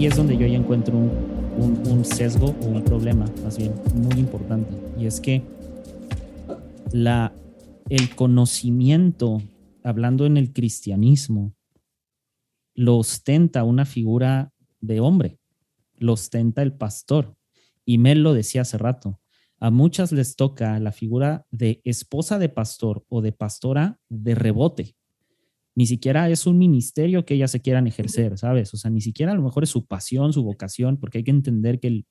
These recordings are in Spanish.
ahí es donde yo ya encuentro un, un, sesgo o un problema, más bien, muy importante. Y es que la, el conocimiento, hablando en el cristianismo, lo ostenta una figura de hombre, lo ostenta el pastor. Y Mel lo decía hace rato, a muchas les toca la figura de esposa de pastor o de pastora de rebote. Ni siquiera es un ministerio que ellas se quieran ejercer, ¿sabes? O sea, ni siquiera a lo mejor es su pasión, su vocación, porque hay que entender que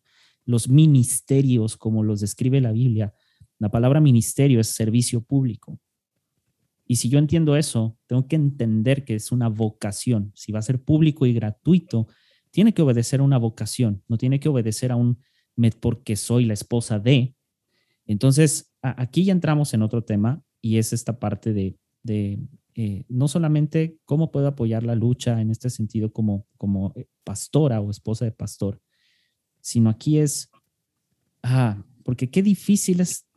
los ministerios, como los describe la Biblia, la palabra ministerio es servicio público. Y si yo entiendo eso, tengo que entender que es una vocación. Si va a ser público y gratuito, tiene que obedecer a una vocación, no tiene que obedecer a un porque soy la esposa de. Entonces, aquí ya entramos en otro tema y es esta parte de, eh, no solamente cómo puedo apoyar la lucha en este sentido como, como eh, pastora o esposa de pastor, sino aquí es, ah, porque qué difícil es,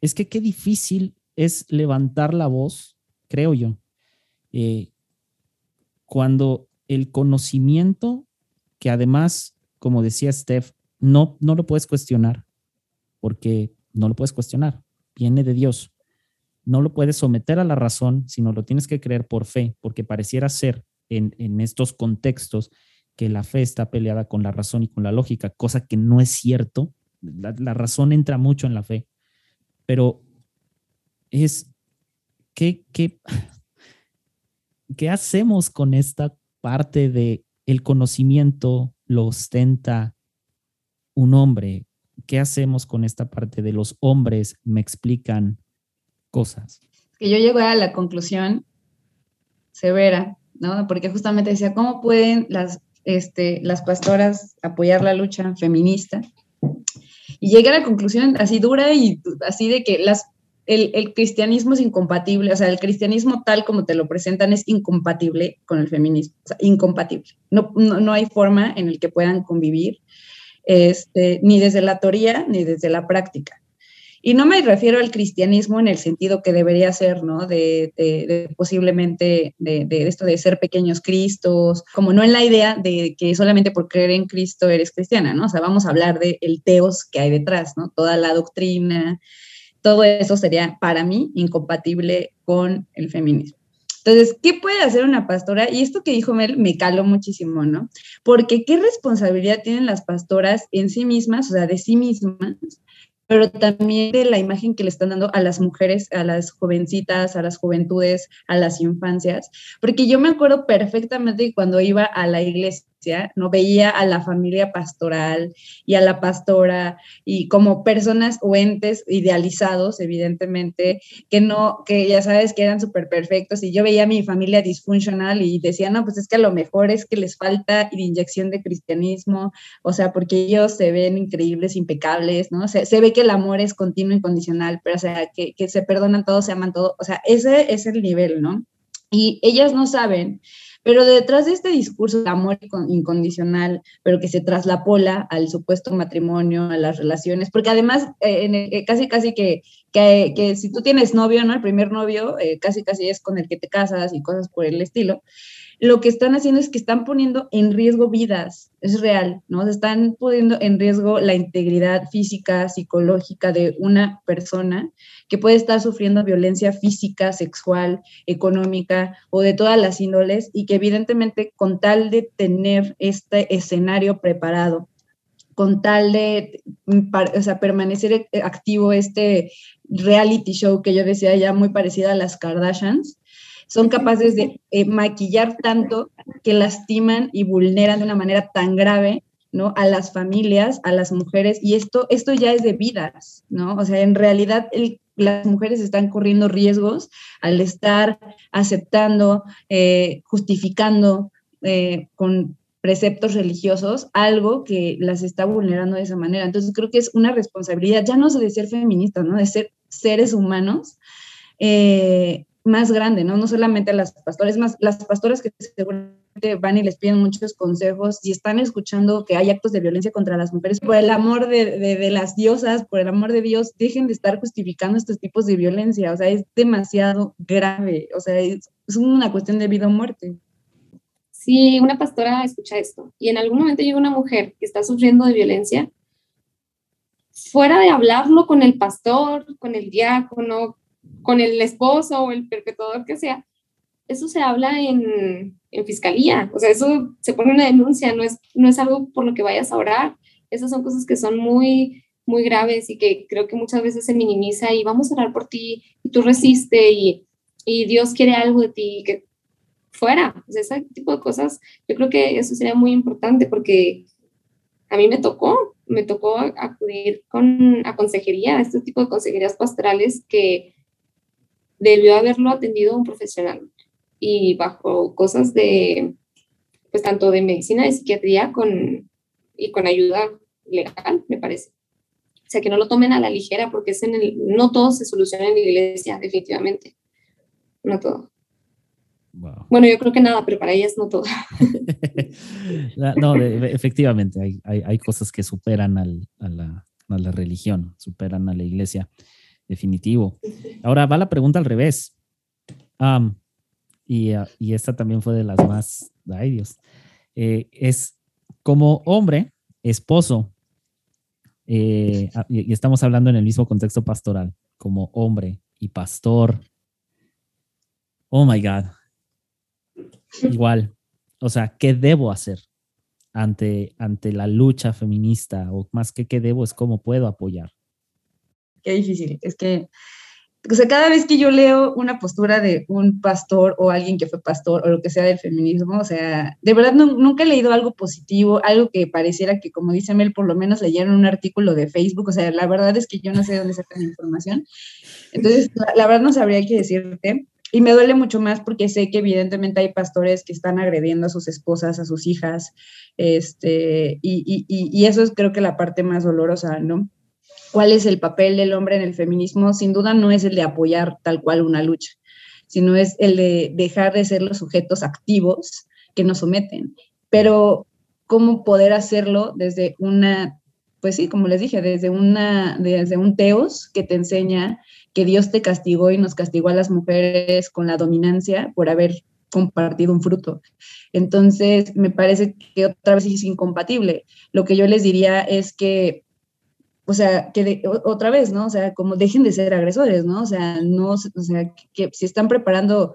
es que qué difícil es levantar la voz, creo yo, eh, cuando el conocimiento, que además, como decía Steph, no, no lo puedes cuestionar, porque no lo puedes cuestionar, viene de Dios. No lo puedes someter a la razón, sino lo tienes que creer por fe, porque pareciera ser en, en estos contextos que la fe está peleada con la razón y con la lógica, cosa que no es cierto. La, razón entra mucho en la fe, pero es ¿qué, qué, qué hacemos con esta parte de el conocimiento lo ostenta un hombre? ¿Qué hacemos con esta parte de los hombres me explican cosas? Que yo llego a la conclusión severa, ¿no? Porque justamente decía, ¿cómo pueden las, este, las pastoras apoyar la lucha feminista? Y llegué a la conclusión así dura y así de que las el, cristianismo es incompatible, o sea, el cristianismo tal como te lo presentan es incompatible con el feminismo, o sea, incompatible. No, no, hay forma en el que puedan convivir, este, ni desde la teoría ni desde la práctica. Y no me refiero al cristianismo en el sentido que debería ser, ¿no? De, posiblemente de, esto de ser pequeños cristos, como no en la idea de que solamente por creer en Cristo eres cristiana, ¿no? O sea, vamos a hablar del el teos que hay detrás, ¿no? Toda la doctrina, todo eso sería para mí incompatible con el feminismo. Entonces, ¿qué puede hacer una pastora? Y esto que dijo Mel me caló muchísimo, ¿no? Porque qué responsabilidad tienen las pastoras en sí mismas, o sea, de sí mismas, pero también de la imagen que le están dando a las mujeres, a las jovencitas, a las juventudes, a las infancias. Porque yo me acuerdo perfectamente cuando iba a la iglesia, ¿no? Veía a la familia pastoral y a la pastora y como personas o entes idealizados, evidentemente, que no, que ya sabes que eran súper perfectos y yo veía a mi familia disfuncional y decía, no, pues es que a lo mejor es que les falta inyección de cristianismo, o sea, porque ellos se ven increíbles, impecables, ¿no? Se, se ve que el amor es continuo, y incondicional, pero o sea, que, que se perdonan todos, se aman todos, o sea, ese es el nivel, ¿no? Y ellas no saben pero detrás de este discurso de amor incondicional, pero que se traslapola al supuesto matrimonio, a las relaciones, porque además eh, eh, casi casi que, que, que, si tú tienes novio, ¿no? El primer novio eh, casi casi es con el que te casas y cosas por el estilo lo que están haciendo es que están poniendo en riesgo vidas, es real, ¿no? Se están poniendo en riesgo la integridad física, psicológica de una persona que puede estar sufriendo violencia física, sexual, económica o de todas las índoles y que evidentemente con tal de tener este escenario preparado, con tal de o sea, permanecer activo este reality show que yo decía ya muy parecida a las Kardashians, son capaces de eh, maquillar tanto que lastiman y vulneran de una manera tan grave ¿no? a las familias, a las mujeres, y esto, esto ya es de vidas, ¿no? O sea, en realidad las mujeres están corriendo riesgos al estar aceptando, eh, justificando eh, con preceptos religiosos algo que las está vulnerando de esa manera. Entonces creo que es una responsabilidad, ya no de ser feministas, ¿no? De ser seres humanos, más grande, ¿no? No solamente las pastoras, más las pastoras que seguramente van y les piden muchos consejos y están escuchando que hay actos de violencia contra las mujeres. Por el amor de, de, las diosas, por el amor de Dios, dejen de estar justificando estos tipos de violencia. O sea, es demasiado grave. O sea, es, es una cuestión de vida o muerte. si una pastora escucha esto y en algún momento llega una mujer que está sufriendo de violencia, fuera de hablarlo con el pastor, con el diácono, con el esposo o el perpetuador que sea, eso se habla en, en, fiscalía, o sea, eso se pone una denuncia, no es, no es algo por lo que vayas a orar, esas son cosas que son muy, muy graves y que creo que muchas veces se minimiza y vamos a orar por ti y tú resiste y, y Dios quiere algo de ti, que fuera, o sea, ese tipo de cosas, yo creo que eso sería muy importante porque a mí me tocó, me tocó acudir con, a consejería, a este tipo de consejerías pastorales que debió haberlo atendido un profesional y bajo cosas de, pues tanto de medicina, de psiquiatría con, y con ayuda legal, me parece. O sea, que no lo tomen a la ligera porque es en el, no todo se soluciona en la iglesia, definitivamente. No todo. Bueno, yo creo que nada, pero para ellas no todo. no, efectivamente, hay, hay, hay, cosas que superan al, a, la, a, la, religión, superan a la iglesia, definitivo. Ahora va la pregunta al revés. y, ah, y, esta también fue de las más, ay Dios, eh, es como hombre, esposo, eh, ah, y estamos hablando en el mismo contexto pastoral, como hombre y pastor. Oh my God. Igual, o sea, ¿qué debo hacer ante, ante la lucha feminista? O más que qué debo es cómo puedo apoyar. Qué difícil. Es que o sea, cada vez que yo leo una postura de un pastor o alguien que fue pastor o lo que sea del feminismo, o sea, de verdad nunca he leído algo positivo, algo que pareciera que, como dice Mel, por lo menos leyeron un artículo de Facebook, o sea, la verdad es que yo no sé dónde sacan la información. Entonces, la, verdad no sabría qué decirte. Y me duele mucho más porque sé que evidentemente hay pastores que están agrediendo a sus esposas, a sus hijas, este, y, y, y eso es creo que la parte más dolorosa, ¿no? Cuál es el papel del hombre en el feminismo, sin duda no es el de apoyar tal cual una lucha, sino es el de dejar de ser los sujetos activos que nos someten. Pero cómo poder hacerlo desde una, pues sí, como les dije, desde, una, desde un teos que te enseña que Dios te castigó y nos castigó a las mujeres con la dominancia por haber compartido un fruto. Entonces, me parece que otra vez es incompatible. Lo que yo les diría es que o sea, que otra vez, ¿no? O sea, como dejen de ser agresores, ¿no? O sea, no, o sea, que, si están preparando,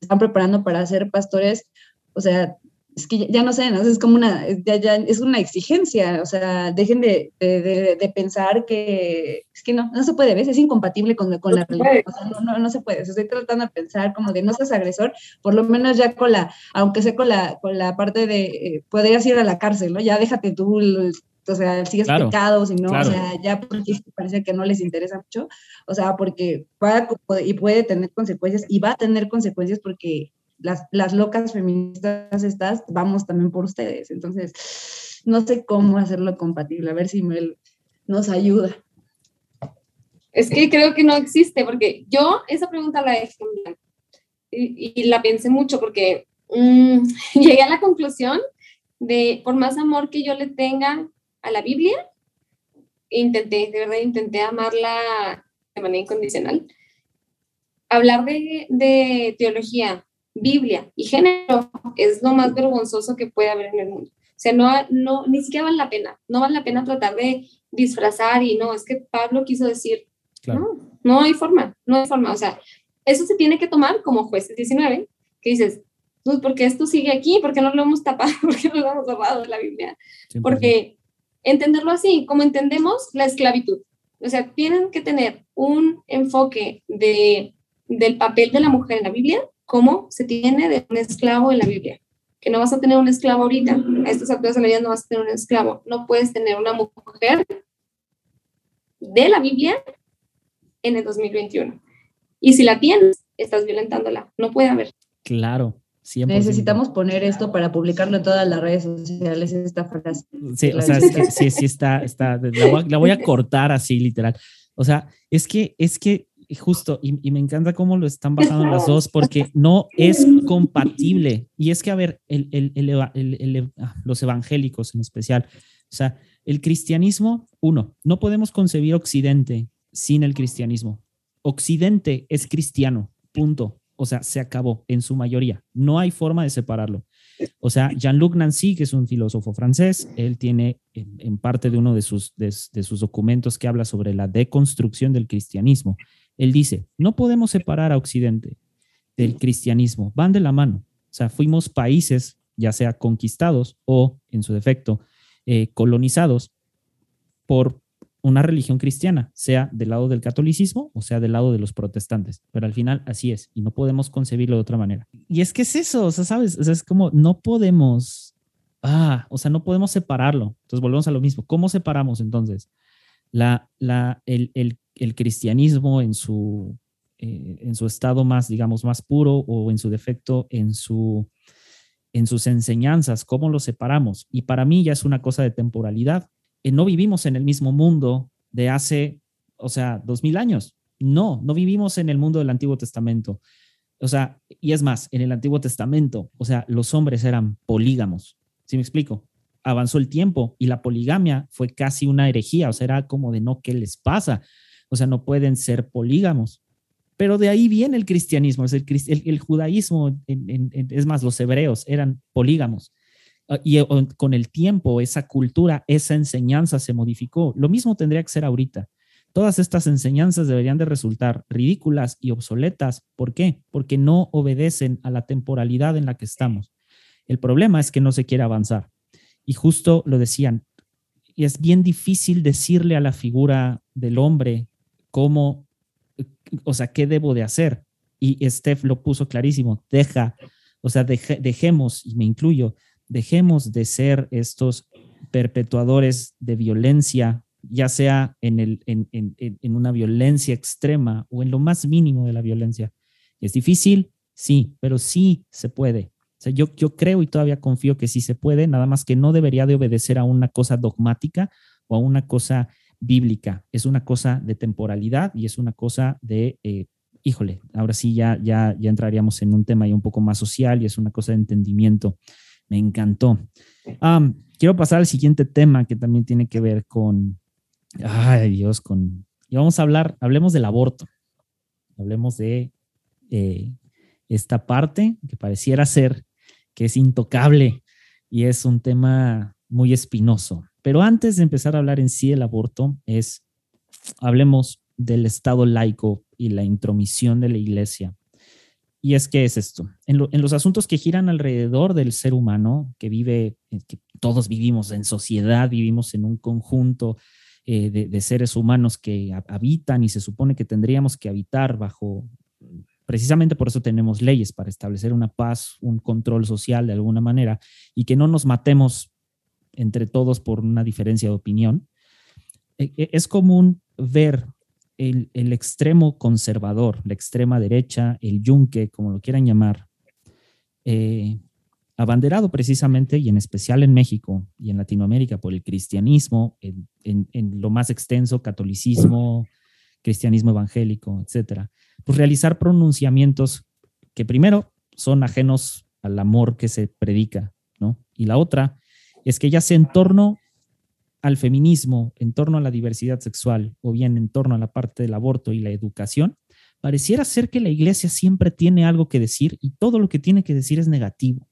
están preparando para ser pastores, o sea, es que ya, no sé, ¿no? Es como una, ya, ya es una exigencia, o sea, dejen de, de, de, pensar que, es que no, no se puede, ¿ves? Es incompatible con, con la religión, o sea, no, no, no, se puede, estoy tratando de pensar como de no seas agresor, por lo menos ya con la, aunque sea con la, con la parte de, eh, podrías ir a la cárcel, ¿no? Ya déjate tú o sea, sigues claro, pecado, si no, o sea, ya porque parece que no les interesa mucho, o sea, porque puede, y puede tener consecuencias y va a tener consecuencias porque las, las locas feministas estas vamos también por ustedes, entonces no sé cómo hacerlo compatible, a ver si Mel nos ayuda. Es que creo que no existe, porque yo esa pregunta la dejé y, y, la pensé mucho porque mmm, llegué a la conclusión de por más amor que yo le tenga a la Biblia. Intenté, de verdad, intenté amarla de manera incondicional. Hablar de, de teología, Biblia y género es lo más vergonzoso que puede haber en el mundo. O sea, no, no, ni siquiera vale la pena. No vale la pena tratar de disfrazar y no, es que Pablo quiso decir, no, no hay forma, no hay forma. O sea, eso se tiene que tomar como jueces 19, que dices, pues, ¿por qué esto sigue aquí? ¿Por qué no lo hemos tapado? ¿Por qué no lo hemos tapado de la Biblia? Porque entenderlo así, como entendemos la esclavitud. O sea, tienen que tener un enfoque de, del papel de la mujer en la Biblia, como se tiene de un esclavo en la Biblia. Que no vas a tener un esclavo ahorita, a estas alturas de la vida no vas a tener un esclavo. No puedes tener una mujer de la Biblia en el 2021. Y si la tienes, estás violentándola. No puede haber. Claro. Necesitamos poner esto para publicarlo en todas las redes sociales, esta frase. Sí, o sea, sí, sí está, está la, voy a, cortar así, literal. O sea, es que, es que justo, y, me encanta cómo lo están basando las dos, porque no es compatible. Y es que, a ver, el, el, ah, los evangélicos en especial, o sea, el cristianismo, uno, no podemos concebir Occidente sin el cristianismo. Occidente es cristiano, punto. O sea, se acabó en su mayoría. No hay forma de separarlo. O sea, Jean-Luc Nancy, que es un filósofo francés, él tiene en, parte de uno de sus, de sus documentos que habla sobre la deconstrucción del cristianismo. Él dice, no podemos separar a Occidente del cristianismo, van de la mano. O sea, fuimos países, ya sea conquistados o, en su defecto, eh, colonizados por una religión cristiana, sea del lado del catolicismo o sea del lado de los protestantes. Pero al final así es y no podemos concebirlo de otra manera. Y es que es eso, o sea, sabes, es como no podemos, ah, o sea, no podemos separarlo. Entonces volvemos a lo mismo. ¿Cómo separamos entonces la, la, el, el, el cristianismo en su, eh, en su estado más, digamos, más puro o en su defecto, en su en sus enseñanzas, cómo lo separamos. Y para mí ya es una cosa de temporalidad. Eh, no vivimos en el mismo mundo de hace, o sea, dos mil años. No, no vivimos en el mundo del Antiguo Testamento. O sea, y es más, en el Antiguo Testamento, o sea, los hombres eran polígamos. ¿Sí me explico? Avanzó el tiempo y la poligamia fue casi una herejía, o sea, era como de no, ¿qué les pasa? O sea, no pueden ser polígamos. Pero de ahí viene el cristianismo, el, judaísmo, es más, los hebreos eran polígamos. Ah, y eh, con el tiempo, esa cultura, esa enseñanza se modificó. Lo mismo tendría que ser ahorita. Todas estas enseñanzas deberían de resultar ridículas y obsoletas. ¿Por qué? Porque no obedecen a la temporalidad en la que estamos. El problema es que no se quiere avanzar. Y justo lo decían, y es bien difícil decirle a la figura del hombre cómo o sea, ¿qué debo de hacer? Y Steph lo puso clarísimo, deja, o sea, dejemos, y me incluyo, dejemos de ser estos perpetuadores de violencia, ya sea en, el, en, en, en una violencia extrema o en lo más mínimo de la violencia. ¿Es difícil? Sí, pero sí se puede. Yo, yo creo y todavía confío que sí se puede, nada más que no debería de obedecer a una cosa dogmática o a una cosa bíblica, es una cosa de temporalidad y es una cosa de, eh, híjole, ahora sí ya, ya, ya entraríamos en un tema un poco más social y es una cosa de entendimiento. Me encantó. quiero pasar al siguiente tema que también tiene que ver con, ay Dios, con, y vamos a hablar, hablemos del aborto, hablemos de eh, esta parte que pareciera ser que es intocable y es un tema muy espinoso. Pero antes de empezar a hablar en sí del aborto, es, hablemos del Estado laico y la intromisión de la iglesia. Y es que es esto, en, los asuntos que giran alrededor del ser humano, que vive, eh, que todos vivimos en sociedad, vivimos en un conjunto eh, de, seres humanos que habitan y se supone que tendríamos que habitar bajo, precisamente por eso tenemos leyes para establecer una paz, un control social de alguna manera y que no nos matemos entre todos por una diferencia de opinión, e, e, es común ver el, extremo conservador, la extrema derecha, el yunque, como lo quieran llamar, eh, abanderado precisamente y en especial en México y en Latinoamérica por el cristianismo, en, lo más extenso, catolicismo, cristianismo evangélico, etcétera, pues realizar pronunciamientos que primero son ajenos al amor que se predica, ¿no? Y la otra es que ya sea en torno al feminismo, en torno a la diversidad sexual o bien en torno a la parte del aborto y la educación, pareciera ser que la iglesia siempre tiene algo que decir y todo lo que tiene que decir es negativo.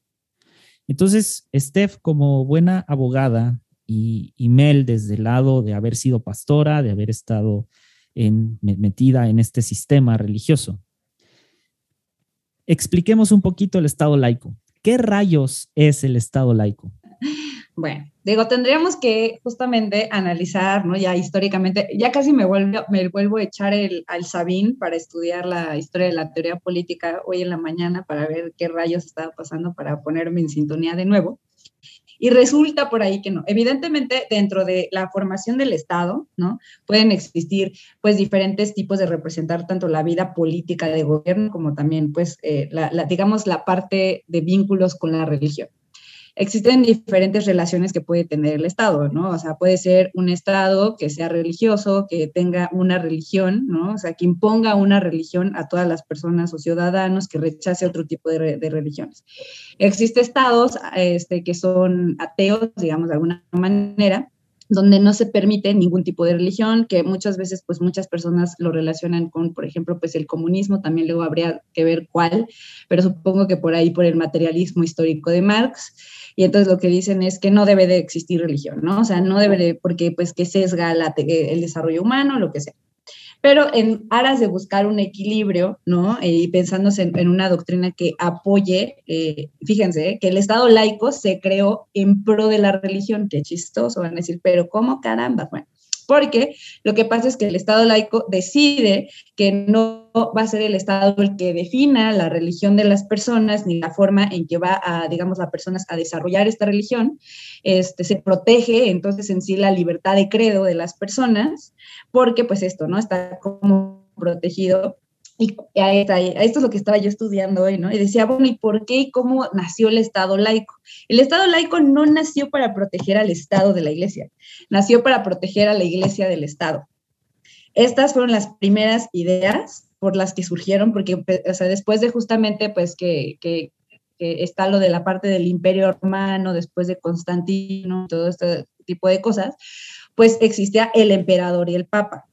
Entonces, Steph, como buena abogada, y, Mel desde el lado de haber sido pastora, de haber estado metida en este sistema religioso. Expliquemos un poquito el Estado laico. ¿Qué rayos es el Estado laico? Bueno, digo, tendríamos que justamente analizar, ¿no? Ya históricamente, ya casi me vuelvo, me vuelvo a echar el, al Sabín para estudiar la historia de la teoría política hoy en la mañana para ver qué rayos estaba pasando para ponerme en sintonía de nuevo. Y resulta por ahí que no. Evidentemente, dentro de la formación del Estado, ¿no? Pueden existir, pues, diferentes tipos de representar tanto la vida política de gobierno como también, pues, eh, la, digamos, la parte de vínculos con la religión existen diferentes relaciones que puede tener el Estado, ¿no? O sea, puede ser un Estado que sea religioso, que tenga una religión, ¿no? O sea, que imponga una religión a todas las personas o ciudadanos, que rechace otro tipo de, religiones. Existen estados este, que son ateos, digamos, de alguna manera, donde no se permite ningún tipo de religión, que muchas veces pues muchas personas lo relacionan con, por ejemplo, pues el comunismo, también luego habría que ver cuál, pero supongo que por ahí por el materialismo histórico de Marx, y entonces lo que dicen es que no debe de existir religión, ¿no? O sea, no debe de, porque pues que sesga el desarrollo humano, lo que sea pero en aras de buscar un equilibrio, ¿no? Eh, y pensándose en, una doctrina que apoye, eh, fíjense, que el Estado laico se creó en pro de la religión, qué chistoso, van a decir, pero ¿cómo caramba? Bueno, porque lo que pasa es que el Estado laico decide que no va a ser el Estado el que defina la religión de las personas ni la forma en que va a, digamos, las personas a desarrollar esta religión. Este, se protege entonces en sí la libertad de credo de las personas, porque pues esto, ¿no? Está como protegido y a, esto es lo que estaba yo estudiando hoy, ¿no? Y decía, bueno, ¿y por qué y cómo nació el Estado laico? El Estado laico no nació para proteger al Estado de la Iglesia, nació para proteger a la Iglesia del Estado. Estas fueron las primeras ideas por las que surgieron, porque o sea, después de justamente, pues, que, que, que está lo de la parte del Imperio Romano, después de Constantino, todo este tipo de cosas, pues existía el emperador y el papa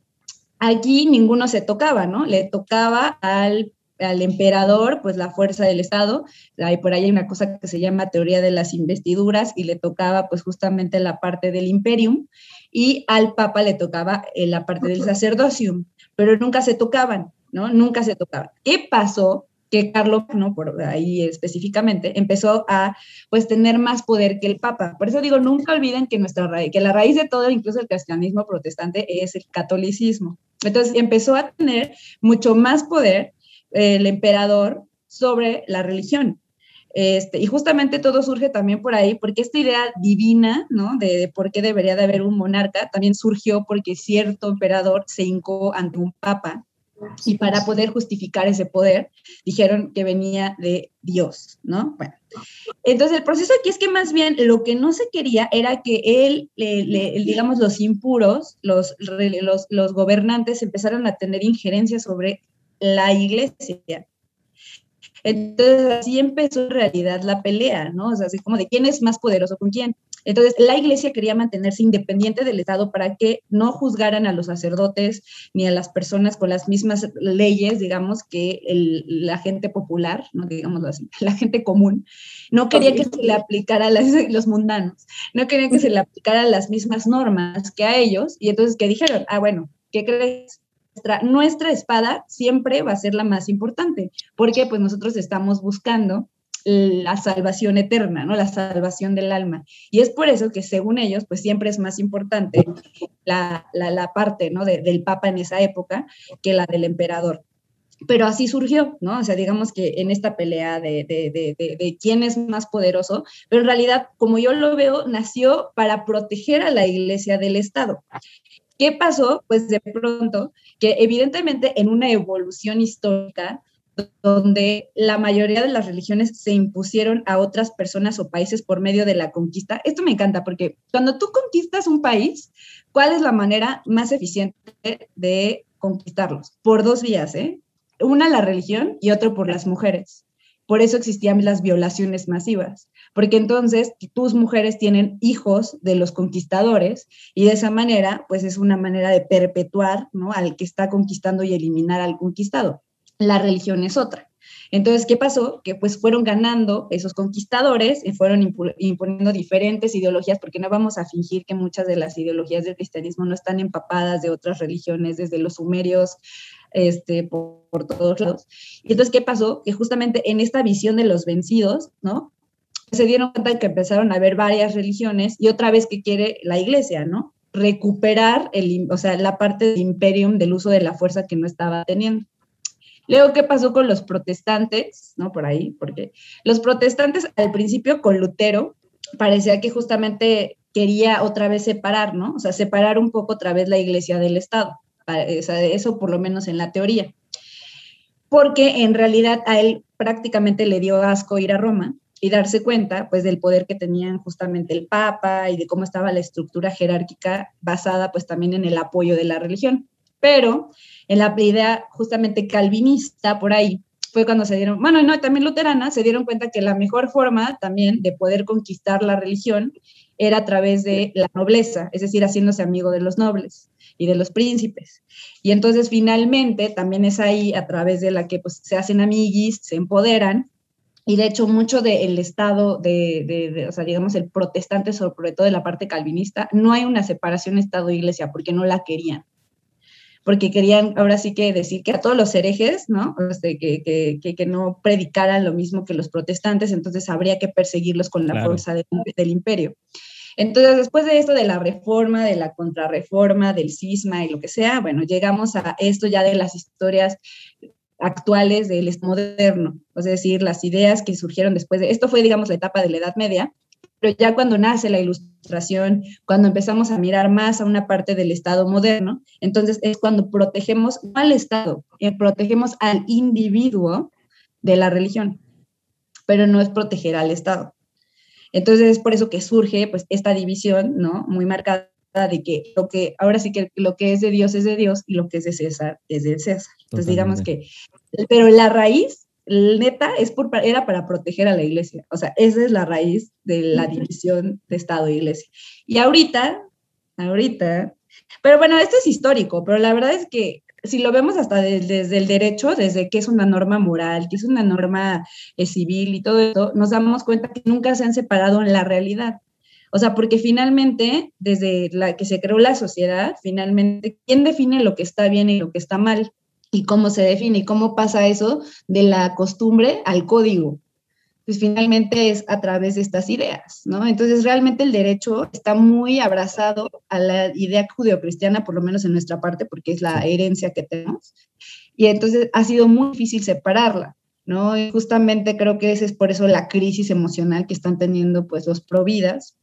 Aquí ninguno se tocaba, ¿no? Le tocaba al, emperador, pues la fuerza del Estado. Hay, por ahí hay una cosa que se llama teoría de las investiduras y le tocaba pues justamente la parte del imperium y al papa le tocaba eh, la parte del sacerdocium, pero nunca se tocaban, ¿no? Nunca se tocaban. ¿Qué pasó? Que Carlos, ¿no? por ahí específicamente, empezó a pues tener más poder que el Papa. Por eso digo, nunca olviden que nuestra raíz, que la raíz de todo, incluso el cristianismo protestante, es el catolicismo. Entonces empezó a tener mucho más poder el emperador sobre la religión. Este, y justamente todo surge también por ahí, porque esta idea divina, ¿no? De, de, por qué debería de haber un monarca, también surgió porque cierto emperador se hincó ante un papa y para poder justificar ese poder, dijeron que venía de Dios, ¿no? Bueno, entonces el proceso aquí es que más bien lo que no se quería era que él, digamos, los impuros, los, los, los gobernantes empezaron a tener injerencia sobre la iglesia. Entonces así empezó en realidad la pelea, ¿no? O sea, así como de quién es más poderoso con quién. Entonces, la iglesia quería mantenerse independiente del Estado para que no juzgaran a los sacerdotes ni a las personas con las mismas leyes, digamos, que la gente popular, ¿no? digamos así, la gente común, no quería que se le aplicara a los mundanos, no quería que se le aplicaran las mismas normas que a ellos, y entonces que dijeron, ah, bueno, ¿qué crees? Nuestra, nuestra espada siempre va a ser la más importante, porque pues nosotros estamos buscando la salvación eterna, ¿no? La salvación del alma. Y es por eso que según ellos, pues siempre es más importante la, parte, ¿no? del Papa en esa época que la del emperador. Pero así surgió, ¿no? O sea, digamos que en esta pelea de, de, quién es más poderoso, pero en realidad, como yo lo veo, nació para proteger a la iglesia del Estado. ¿Qué pasó? Pues de pronto, que evidentemente en una evolución histórica, donde la mayoría de las religiones se impusieron a otras personas o países por medio de la conquista. Esto me encanta porque cuando tú conquistas un país, ¿cuál es la manera más eficiente de conquistarlos? Por dos vías, ¿eh? Una la religión y otro por las mujeres. Por eso existían las violaciones masivas, porque entonces tus mujeres tienen hijos de los conquistadores y de esa manera, pues es una manera de perpetuar ¿no? al que está conquistando y eliminar al conquistado la religión es otra. Entonces, ¿qué pasó? Que pues fueron ganando esos conquistadores y fueron imponiendo diferentes ideologías, porque no vamos a fingir que muchas de las ideologías del cristianismo no están empapadas de otras religiones, desde los sumerios, este, por, todos lados. Y entonces, ¿qué pasó? Que justamente en esta visión de los vencidos, ¿no? Se dieron cuenta que empezaron a haber varias religiones y otra vez que quiere la iglesia, ¿no? Recuperar el, o sea, la parte del imperium del uso de la fuerza que no estaba teniendo. Luego, ¿qué pasó con los protestantes? ¿No? Por ahí, porque los protestantes al principio con Lutero parecía que justamente quería otra vez separar, ¿no? O sea, separar un poco otra vez la iglesia del Estado. Eso por lo menos en la teoría. Porque en realidad a él prácticamente le dio asco ir a Roma y darse cuenta pues del poder que tenían justamente el Papa y de cómo estaba la estructura jerárquica basada pues también en el apoyo de la religión. Pero en la idea justamente calvinista por ahí, fue cuando se dieron, bueno, no, también luterana, se dieron cuenta que la mejor forma también de poder conquistar la religión era a través de la nobleza, es decir, haciéndose amigo de los nobles y de los príncipes. Y entonces finalmente también es ahí a través de la que pues, se hacen amiguis, se empoderan. Y de hecho, mucho del Estado, de, o sea, digamos, el protestante, sobre todo de la parte calvinista, no hay una separación Estado-Iglesia porque no la querían porque querían ahora sí que decir que a todos los herejes, ¿no? Este, que, que, que, no predicaran lo mismo que los protestantes, entonces habría que perseguirlos con la fuerza del imperio. Entonces, después de esto de la reforma, de la contrarreforma, del cisma y lo que sea, bueno, llegamos a esto ya de las historias actuales del moderno, es decir, las ideas que surgieron después de esto fue, digamos, la etapa de la Edad Media, pero ya cuando nace la ilustración, cuando empezamos a mirar más a una parte del Estado moderno, entonces es cuando protegemos no al Estado, eh, protegemos al individuo de la religión, pero no es proteger al Estado. Entonces es por eso que surge pues esta división, ¿no? Muy marcada de que lo que ahora sí que lo que es de Dios es de Dios y lo que es de César es de César. Entonces digamos que, pero la raíz neta es por, era para proteger a la iglesia. O sea, esa es la raíz de la división de Estado e iglesia. Y ahorita, ahorita, pero bueno, esto es histórico, pero la verdad es que si lo vemos hasta desde, el derecho, desde que es una norma moral, que es una norma eh, civil y todo eso, nos damos cuenta que nunca se han separado en la realidad. O sea, porque finalmente, desde la que se creó la sociedad, finalmente, ¿quién define lo que está bien y lo que está mal? Y cómo se define y cómo pasa eso de la costumbre al código. Pues finalmente es a través de estas ideas, ¿no? Entonces realmente el derecho está muy abrazado a la idea judeocristiana, por lo menos en nuestra parte, porque es la herencia que tenemos. Y entonces ha sido muy difícil separarla, ¿no? Y justamente creo que esa es por eso la crisis emocional que están teniendo pues los providas,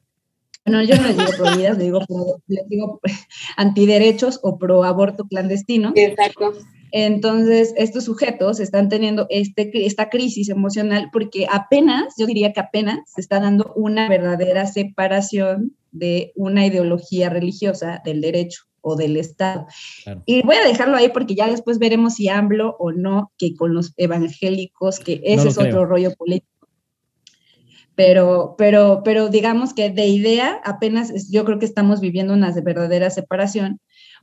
bueno, yo no les digo prohibidas, les digo, les digo antiderechos o pro aborto clandestino. Exacto. Entonces, estos sujetos están teniendo este, esta crisis emocional porque apenas, yo diría que apenas se está dando una verdadera separación de una ideología religiosa del derecho o del Estado. Y voy a dejarlo ahí porque ya después veremos si hablo o no que con los evangélicos, que ese es otro rollo político. Pero, pero, pero digamos que de idea apenas yo creo que estamos viviendo una verdadera separación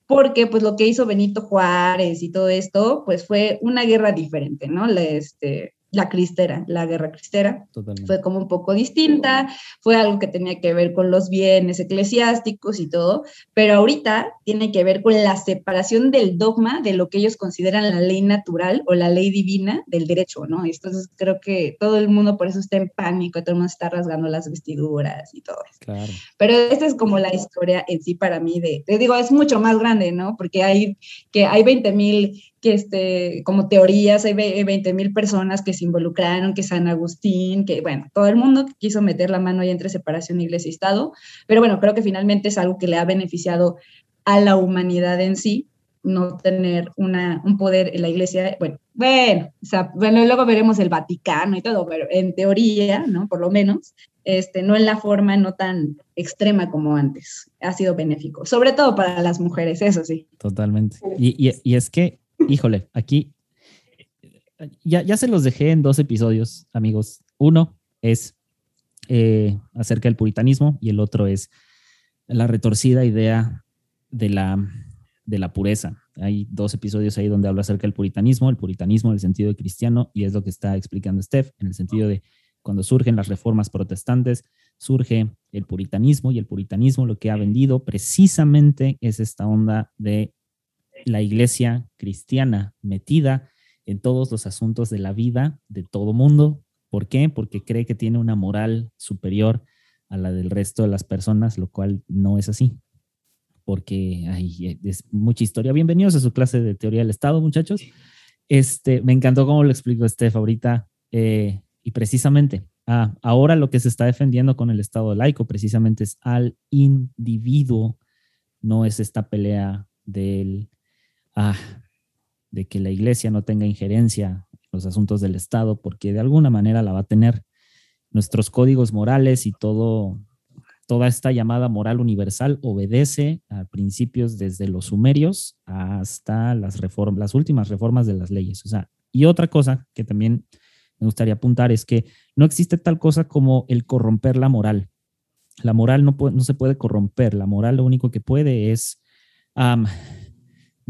porque pues lo que hizo Benito Juárez y todo esto, pues fue una guerra diferente, ¿no? este, la cristera, la guerra cristera. Fue como un poco distinta, fue algo que tenía que ver con los bienes eclesiásticos y todo, pero ahorita tiene que ver con la separación del dogma de lo que ellos consideran la ley natural o la ley divina del derecho, ¿no? Entonces creo que todo el mundo por eso está en pánico, todo el mundo está rasgando las vestiduras y todo eso. Claro. Pero esta es como la historia en sí para mí de, te digo, es mucho más grande, ¿no? Porque hay que hay 20 mil que este, como teorías, hay 20 mil personas que se involucraron, que San Agustín, que bueno, todo el mundo quiso meter la mano ahí entre separación iglesia y Estado, pero bueno, creo que finalmente es algo que le ha beneficiado a la humanidad en sí, no tener una, un poder en la iglesia, bueno, bueno, o sea, bueno, luego veremos el Vaticano y todo, pero en teoría, ¿no? Por lo menos, este, no en la forma no tan extrema como antes, ha sido benéfico, sobre todo para las mujeres, eso sí. Totalmente. Y, y, y es que híjole, aquí ya, ya se los dejé en dos episodios, amigos. Uno es eh, acerca del puritanismo y el otro es la retorcida idea de la, de la pureza. Hay dos episodios ahí donde habla acerca del puritanismo, el puritanismo en el sentido de cristiano, y es lo que está explicando Steph, en el sentido de cuando surgen las reformas protestantes, surge el puritanismo y el puritanismo lo que ha vendido precisamente es esta onda de la iglesia cristiana metida en todos los asuntos de la vida de todo mundo. ¿Por qué? Porque cree que tiene una moral superior a la del resto de las personas, lo cual no es así. Porque hay, mucha historia. Bienvenidos a su clase de teoría del Estado, muchachos. Este, me encantó cómo lo explicó Steph ahorita. Eh, y precisamente, ah, ahora lo que se está defendiendo con el Estado laico precisamente es al individuo, no es esta pelea del ah, de que la iglesia no tenga injerencia en los asuntos del Estado, porque de alguna manera la va a tener. Nuestros códigos morales y todo, toda esta llamada moral universal obedece a principios desde los sumerios hasta las, reformas, las últimas reformas de las leyes. O sea, y otra cosa que también me gustaría apuntar es que no existe tal cosa como el corromper la moral. La moral no, no se puede corromper, la moral lo único que puede es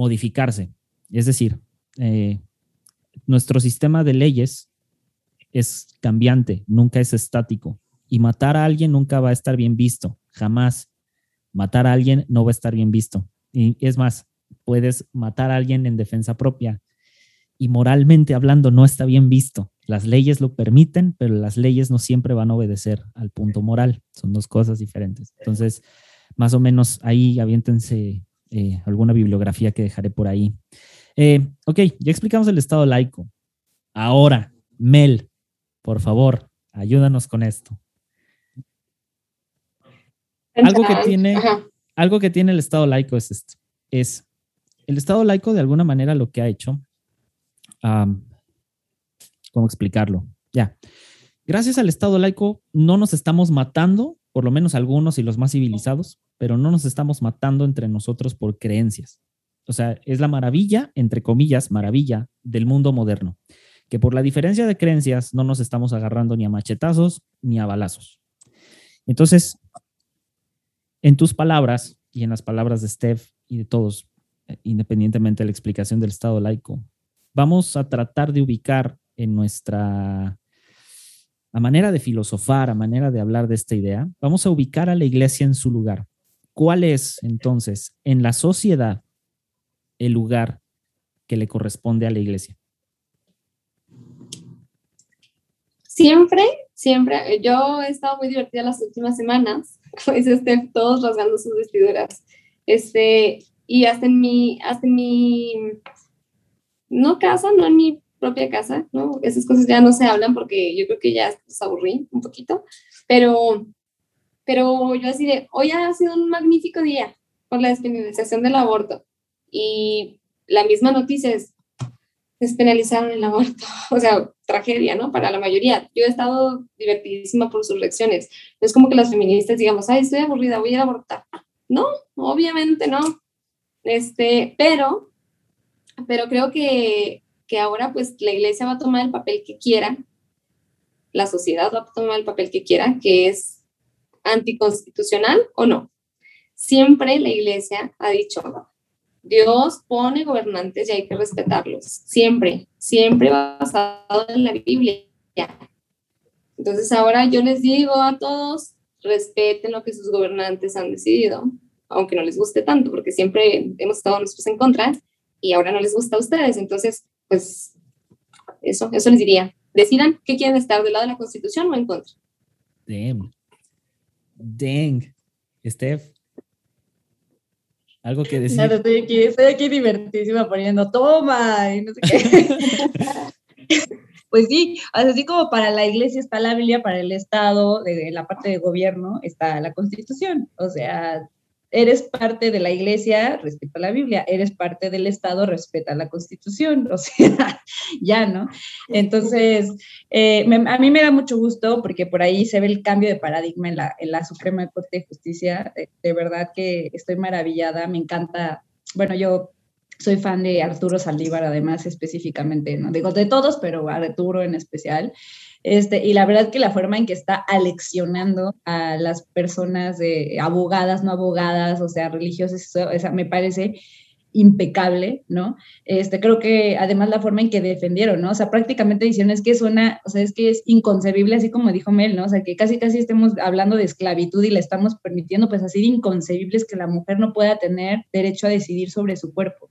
modificarse. Es decir, eh, nuestro sistema de leyes es cambiante, nunca es estático. Y matar a alguien nunca va a estar bien visto, jamás. Matar a alguien no va a estar bien visto. Y es más, puedes matar a alguien en defensa propia y moralmente hablando no está bien visto. Las leyes lo permiten, pero las leyes no siempre van a obedecer al punto moral. Son dos cosas diferentes. Entonces, más o menos ahí aviéntense eh, alguna bibliografía que dejaré por ahí. Eh, ok, ya explicamos el Estado laico. Ahora, Mel, por favor, ayúdanos con esto. Algo que tiene, algo que tiene el Estado laico es esto. Es el Estado laico de alguna manera lo que ha hecho. ¿Cómo explicarlo? Ya. Gracias al Estado laico no nos estamos matando, por lo menos algunos y los más civilizados, pero no nos estamos matando entre nosotros por creencias. O sea, es la maravilla, entre comillas, maravilla del mundo moderno, que por la diferencia de creencias no nos estamos agarrando ni a machetazos ni a balazos. Entonces, en tus palabras y en las palabras de Steph y de todos, eh, independientemente de la explicación del Estado laico, vamos a tratar de ubicar en nuestra a manera de filosofar, a manera de hablar de esta idea, vamos a ubicar a la iglesia en su lugar. ¿Cuál es entonces en la sociedad el lugar que le corresponde a la iglesia? Siempre, siempre, yo he estado muy divertida las últimas semanas, pues este, todos rasgando sus vestiduras, este, y hasta en mi, hasta en mi, no casa, no en mi propia casa, ¿no? Esas cosas ya no se hablan porque yo creo que ya se aburrí un poquito, pero, pero yo así de, hoy ha sido un magnífico día por la despenalización del aborto y la misma noticia es, despenalizaron el aborto, o sea, tragedia, ¿no? Para la mayoría. Yo he estado divertidísima por sus lecciones. No es como que las feministas digamos, ay, estoy aburrida, voy a ir a abortar. No, obviamente no. Este, pero, pero creo que, que ahora pues la iglesia va a tomar el papel que quiera, la sociedad va a tomar el papel que quiera, que es anticonstitucional o no. Siempre la iglesia ha dicho, Dios pone gobernantes y hay que respetarlos, siempre, siempre basado en la Biblia. Entonces ahora yo les digo a todos, respeten lo que sus gobernantes han decidido, aunque no les guste tanto, porque siempre hemos estado nosotros en contra y ahora no les gusta a ustedes. Entonces, pues eso, eso les diría. Decidan qué quieren estar del lado de la Constitución o en contra. Damn. Dang. Steph. Algo que decir. estoy aquí, estoy aquí divertísima poniendo toma y no sé qué. pues sí, así como para la iglesia está la Biblia, para el Estado, de, la parte de gobierno, está la Constitución. O sea, eres parte de la iglesia, respeta la Biblia, eres parte del Estado, respeta la Constitución, o sea, ya, ¿no? Entonces, eh, a mí me da mucho gusto porque por ahí se ve el cambio de paradigma en la, en la Suprema Corte de Justicia. De, verdad que estoy maravillada, me encanta. Bueno, yo soy fan de Arturo Saldívar, además, específicamente, no digo de todos, pero Arturo en especial. Este, y la verdad que la forma en que está aleccionando a las personas de abogadas, no abogadas, o sea, religiosas, eso, me parece impecable, ¿no? Este, creo que además la forma en que defendieron, ¿no? O sea, prácticamente dicen es que suena, o sea, es que es inconcebible, así como dijo Mel, ¿no? O sea, que casi casi estemos hablando de esclavitud y le estamos permitiendo, pues así de inconcebibles que la mujer no pueda tener derecho a decidir sobre su cuerpo.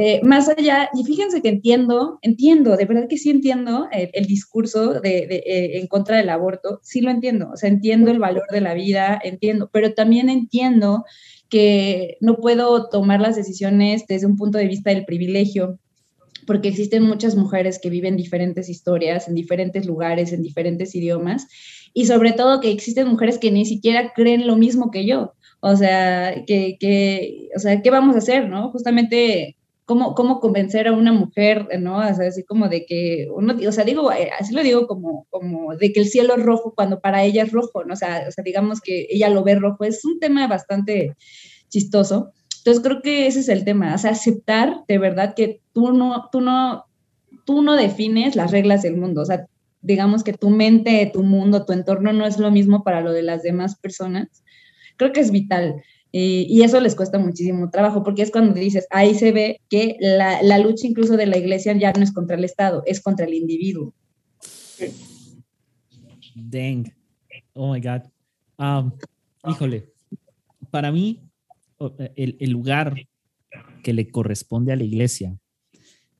Eh, más allá, y fíjense que entiendo, entiendo, de verdad que sí entiendo el, discurso de, eh, en contra del aborto, sí lo entiendo, o sea, entiendo el valor de la vida, entiendo, pero también entiendo que no puedo tomar las decisiones desde un punto de vista del privilegio, porque existen muchas mujeres que viven diferentes historias en diferentes lugares, en diferentes idiomas, y sobre todo que existen mujeres que ni siquiera creen lo mismo que yo. O sea, que, que, o sea, ¿qué vamos a hacer, no? Justamente Cómo, cómo, convencer a una mujer, ¿no? O sea, así como de que uno, o sea, digo, eh, así lo digo como, como de que el cielo es rojo cuando para ella es rojo, ¿no? O sea, o sea, digamos que ella lo ve rojo, es un tema bastante chistoso. Entonces creo que ese es el tema, o sea, aceptar de verdad que tú no, tú no, tú no defines las reglas del mundo, o sea, digamos que tu mente, tu mundo, tu entorno no es lo mismo para lo de las demás personas, creo que es vital. Y, eso les cuesta muchísimo trabajo, porque es cuando dices, ahí se ve que la, la, lucha incluso de la iglesia ya no es contra el Estado, es contra el individuo. Dang. Oh my God. Um, híjole, para mí, el, el lugar que le corresponde a la iglesia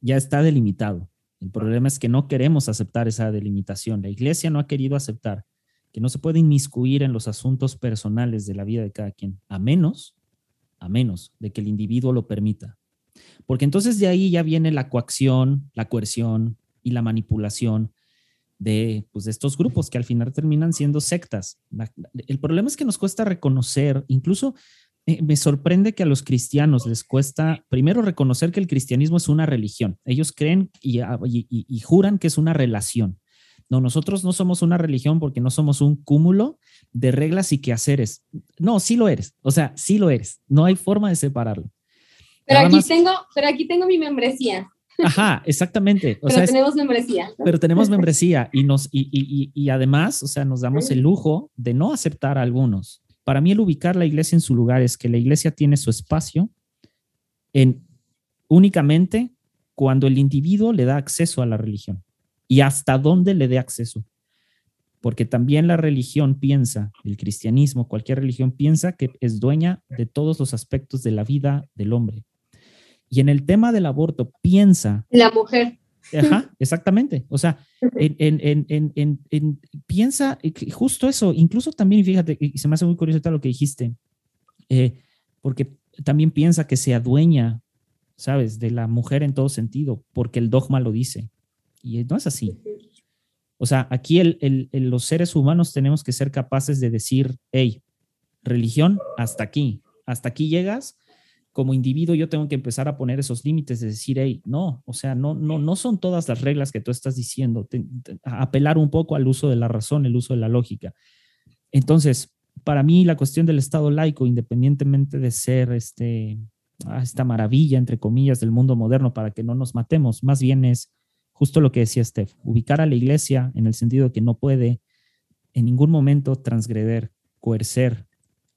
ya está delimitado. El problema es que no queremos aceptar esa delimitación. La iglesia no ha querido aceptar que no se puede inmiscuir en los asuntos personales de la vida de cada quien, a menos, a menos de que el individuo lo permita. Porque entonces de ahí ya viene la coacción, la coerción y la manipulación de, pues, de estos grupos que al final terminan siendo sectas. El problema es que nos cuesta reconocer, incluso eh, me sorprende que a los cristianos les cuesta primero reconocer que el cristianismo es una religión. Ellos creen ah, y, juran que es una relación. No, nosotros no somos una religión porque no somos un cúmulo de reglas y quehaceres. No, sí lo eres. O sea, sí lo eres. No hay forma de separarlo. Pero aquí tengo, pero aquí tengo mi membresía. Ajá, exactamente. pero tenemos membresía. Pero tenemos membresía y nos y, y, además, o sea, nos damos el lujo de no aceptar a algunos. Para mí el ubicar la iglesia en su lugar es que la iglesia tiene su espacio en únicamente cuando el individuo le da acceso a la religión y hasta dónde le dé acceso. Porque también la religión piensa, el cristianismo, cualquier religión piensa que es dueña de todos los aspectos de la vida del hombre. Y en el tema del aborto piensa... La mujer. Ajá, exactamente. O sea, en, piensa justo eso, incluso también, fíjate, y se me hace muy curioso lo que dijiste, eh, porque también piensa que se adueña, ¿sabes?, de la mujer en todo sentido, porque el dogma lo dice. Y no es así. O sea, aquí el, los seres humanos tenemos que ser capaces de decir, hey, religión, hasta aquí, hasta aquí llegas como individuo yo tengo que empezar a poner esos límites de decir, hey, no, o sea, no, no, no son todas las reglas que tú estás diciendo, apelar un poco al uso de la razón, el uso de la lógica. Entonces, para mí la cuestión del Estado laico, independientemente de ser este, ah, esta maravilla, entre comillas, del mundo moderno para que no nos matemos, más bien es justo lo que decía Steph, ubicar a la iglesia en el sentido de que no puede en ningún momento transgreder, coercer,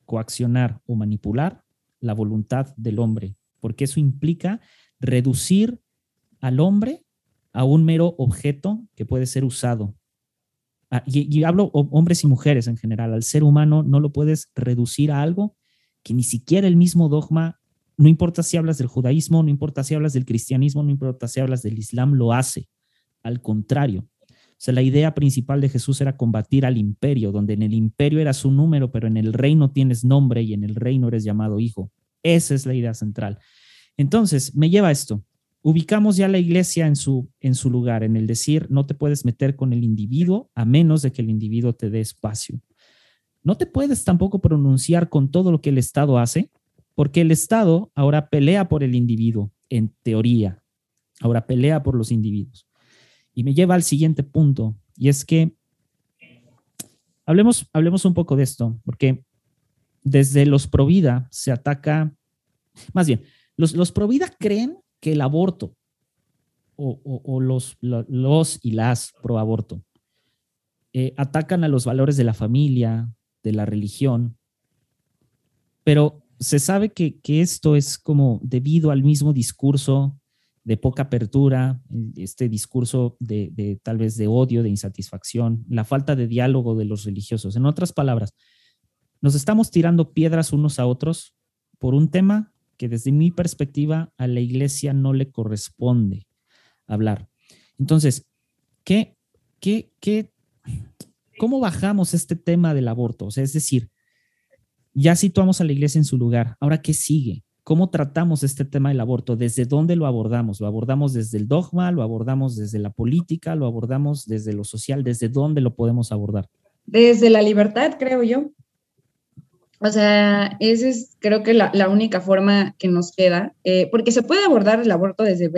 coaccionar o manipular la voluntad del hombre, porque eso implica reducir al hombre a un mero objeto que puede ser usado. Ah, y, hablo hombres y mujeres en general, al ser humano no lo puedes reducir a algo que ni siquiera el mismo dogma, no importa si hablas del judaísmo, no importa si hablas del cristianismo, no importa si hablas del islam, lo hace. Al contrario, o sea, la idea principal de Jesús era combatir al imperio, donde en el imperio era su número, pero en el reino tienes nombre y en el reino eres llamado hijo. Esa es la idea central. Entonces, me lleva a esto. Ubicamos ya la iglesia en su, en su lugar, en el decir, no te puedes meter con el individuo a menos de que el individuo te dé espacio. No te puedes tampoco pronunciar con todo lo que el Estado hace, porque el Estado ahora pelea por el individuo, en teoría. Ahora pelea por los individuos. Y me lleva al siguiente punto, y es que hablemos, hablemos un poco de esto, porque desde los Provida se ataca, más bien, los, los Provida creen que el aborto o, los, los y las pro aborto eh, atacan a los valores de la familia, de la religión, pero se sabe que, esto es como debido al mismo discurso de poca apertura, este discurso de, de, tal vez de odio, de insatisfacción, la falta de diálogo de los religiosos. En otras palabras, nos estamos tirando piedras unos a otros por un tema que desde mi perspectiva a la iglesia no le corresponde hablar. Entonces, ¿qué, qué, qué, cómo bajamos este tema del aborto? O sea, es decir, ya situamos a la iglesia en su lugar. Ahora, ¿qué sigue? ¿Cómo tratamos este tema del aborto? ¿Desde dónde lo abordamos? ¿Lo abordamos desde el dogma? ¿Lo abordamos desde la política? ¿Lo abordamos desde lo social? ¿Desde dónde lo podemos abordar? Desde la libertad, creo yo. O sea, esa es creo que la, única forma que nos queda, eh, porque se puede abordar el aborto desde,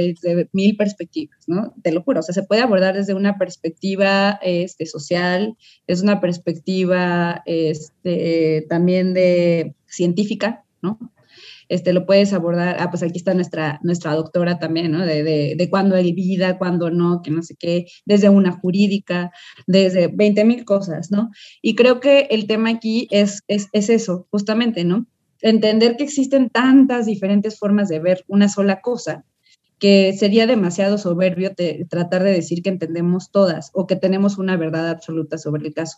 mil perspectivas, ¿no? Te lo juro, o sea, se puede abordar desde una perspectiva este, social, es una perspectiva este, también de científica, ¿no? Este, lo puedes abordar, ah, pues aquí está nuestra, nuestra doctora también, ¿no? De, de, de cuándo hay vida, cuándo no, que no sé qué, desde una jurídica, desde 20 mil cosas, ¿no? Y creo que el tema aquí es, es, es eso, justamente, ¿no? Entender que existen tantas diferentes formas de ver una sola cosa que sería demasiado soberbio tratar de decir que entendemos todas o que tenemos una verdad absoluta sobre el caso.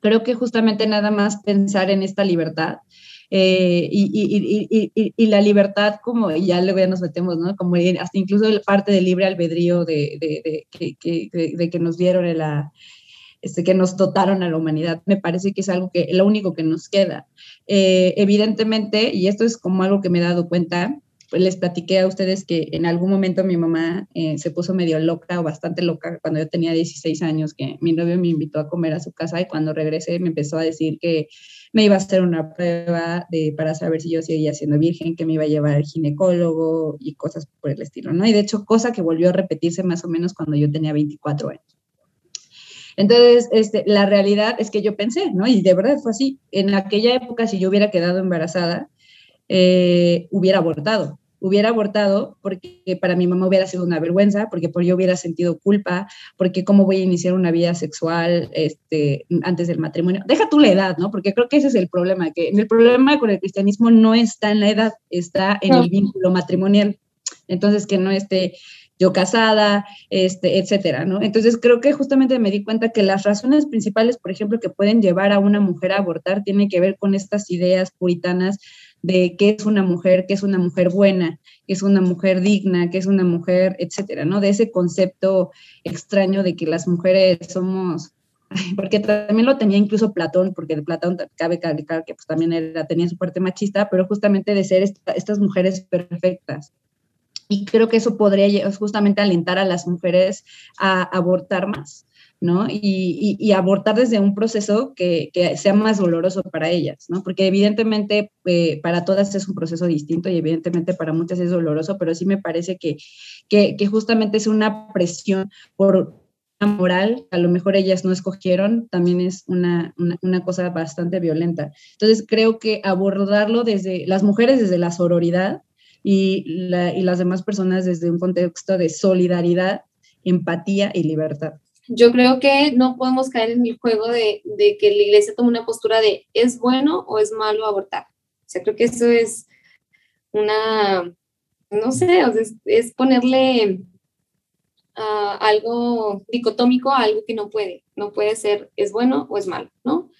Creo que justamente nada más pensar en esta libertad eh, y, la libertad, como ya luego ya nos metemos, ¿no? Como hasta incluso parte del libre albedrío de, de, que nos dieron la, este, que nos dotaron a la humanidad, me parece que es algo que, lo único que nos queda. Eh, evidentemente, y esto es como algo que me he dado cuenta, les platiqué a ustedes que en algún momento mi mamá eh, se puso medio loca o bastante loca cuando yo tenía 16 años, que mi novio me invitó a comer a su casa y cuando regresé me empezó a decir que me iba a hacer una prueba de, para saber si yo seguía siendo virgen, que me iba a llevar al ginecólogo y cosas por el estilo, ¿no? Y de hecho, cosa que volvió a repetirse más o menos cuando yo tenía 24 años. Entonces, este, la realidad es que yo pensé, ¿no? Y de verdad fue así. En aquella época, si yo hubiera quedado embarazada, eh, hubiera abortado hubiera abortado porque para mi mamá hubiera sido una vergüenza, porque por yo hubiera sentido culpa, porque cómo voy a iniciar una vida sexual este, antes del matrimonio. Deja tú la edad, ¿no? Porque creo que ese es el problema, que el problema con el cristianismo no está en la edad, está en el vínculo matrimonial. Entonces, que no esté yo casada, este, etcétera, ¿no? Entonces creo que justamente me di cuenta que las razones principales, por ejemplo, que pueden llevar a una mujer a abortar tienen que ver con estas ideas puritanas de qué es una mujer, qué es una mujer buena, qué es una mujer digna, qué es una mujer, etcétera, ¿no? De ese concepto extraño de que las mujeres somos, porque también lo tenía incluso Platón, porque de Platón cabe calificar que pues también era, tenía su parte machista, pero justamente de ser estas mujeres perfectas. Y creo que eso podría justamente alentar a las mujeres a abortar más. ¿No? Y, abortar desde un proceso que, sea más doloroso para ellas. Porque evidentemente eh, para todas es un proceso distinto y evidentemente para muchas es doloroso, pero sí me parece que, que, justamente es una presión por una moral, a lo mejor ellas no escogieron, también es una, una, cosa bastante violenta. Entonces creo que abordarlo desde las mujeres desde la sororidad y, y las demás personas desde un contexto de solidaridad, empatía y libertad yo creo que no podemos caer en el juego de, que la iglesia tome una postura de es bueno o es malo abortar. O sea, creo que eso es una, no sé, es, ponerle ah, algo dicotómico a algo que no puede. No puede ser es bueno o es malo, ¿no?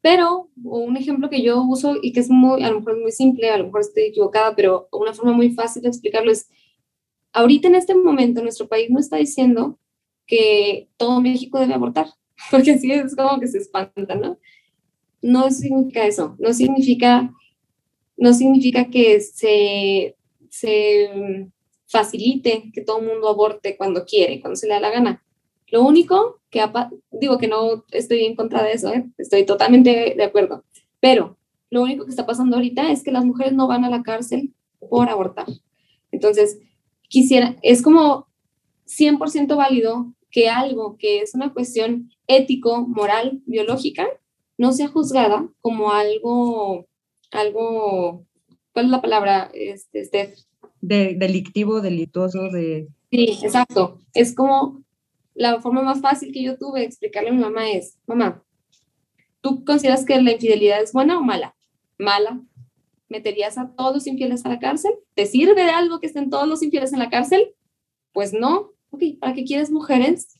Pero un ejemplo que yo uso y que es muy, a lo mejor muy simple, a lo mejor estoy equivocada, pero una forma muy fácil de explicarlo es, ahorita en este momento nuestro país no está diciendo que todo México debe abortar, porque así es como que se espanta, ¿no? No significa eso, no significa, no significa que se, se facilite que todo el mundo aborte cuando quiere, cuando se le da la gana. Lo único que, digo que no estoy en contra de eso, ¿eh? estoy totalmente de acuerdo, pero lo único que está pasando ahorita es que las mujeres no van a la cárcel por abortar. Entonces, quisiera, es como 100% válido que algo que es una cuestión ético, moral, biológica, no sea juzgada como algo, algo, ¿cuál es la palabra, este, De, delictivo, delituoso, de... Sí, exacto. Es como la forma más fácil que yo tuve de explicarle a mi mamá es, mamá, ¿tú consideras que la infidelidad es buena o mala? Mala. ¿Meterías a todos los infieles a la cárcel? ¿Te sirve de algo que estén todos los infieles en la cárcel? Pues no, ok, ¿para qué quieres mujeres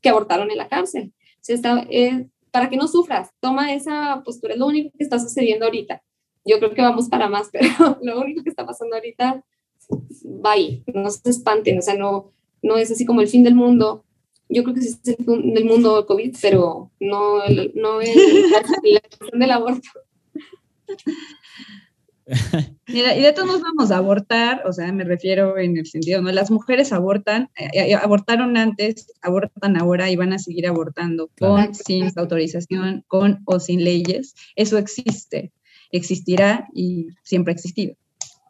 que abortaron en la cárcel? está, eh, para que no sufras, toma esa postura, es lo único que está sucediendo ahorita. Yo creo que vamos para más, pero lo único que está pasando ahorita, va ahí, no se espanten, o sea, no, no es así como el fin del mundo. Yo creo que sí es el fin del mundo COVID, pero no, no es la cuestión del aborto. Mira, y de todos nos vamos a abortar, o sea, me refiero en el sentido, ¿no? Las mujeres abortan, eh, eh, abortaron antes, abortan ahora y van a seguir abortando con, sin autorización, con o sin leyes. Eso existe, existirá y siempre ha existido.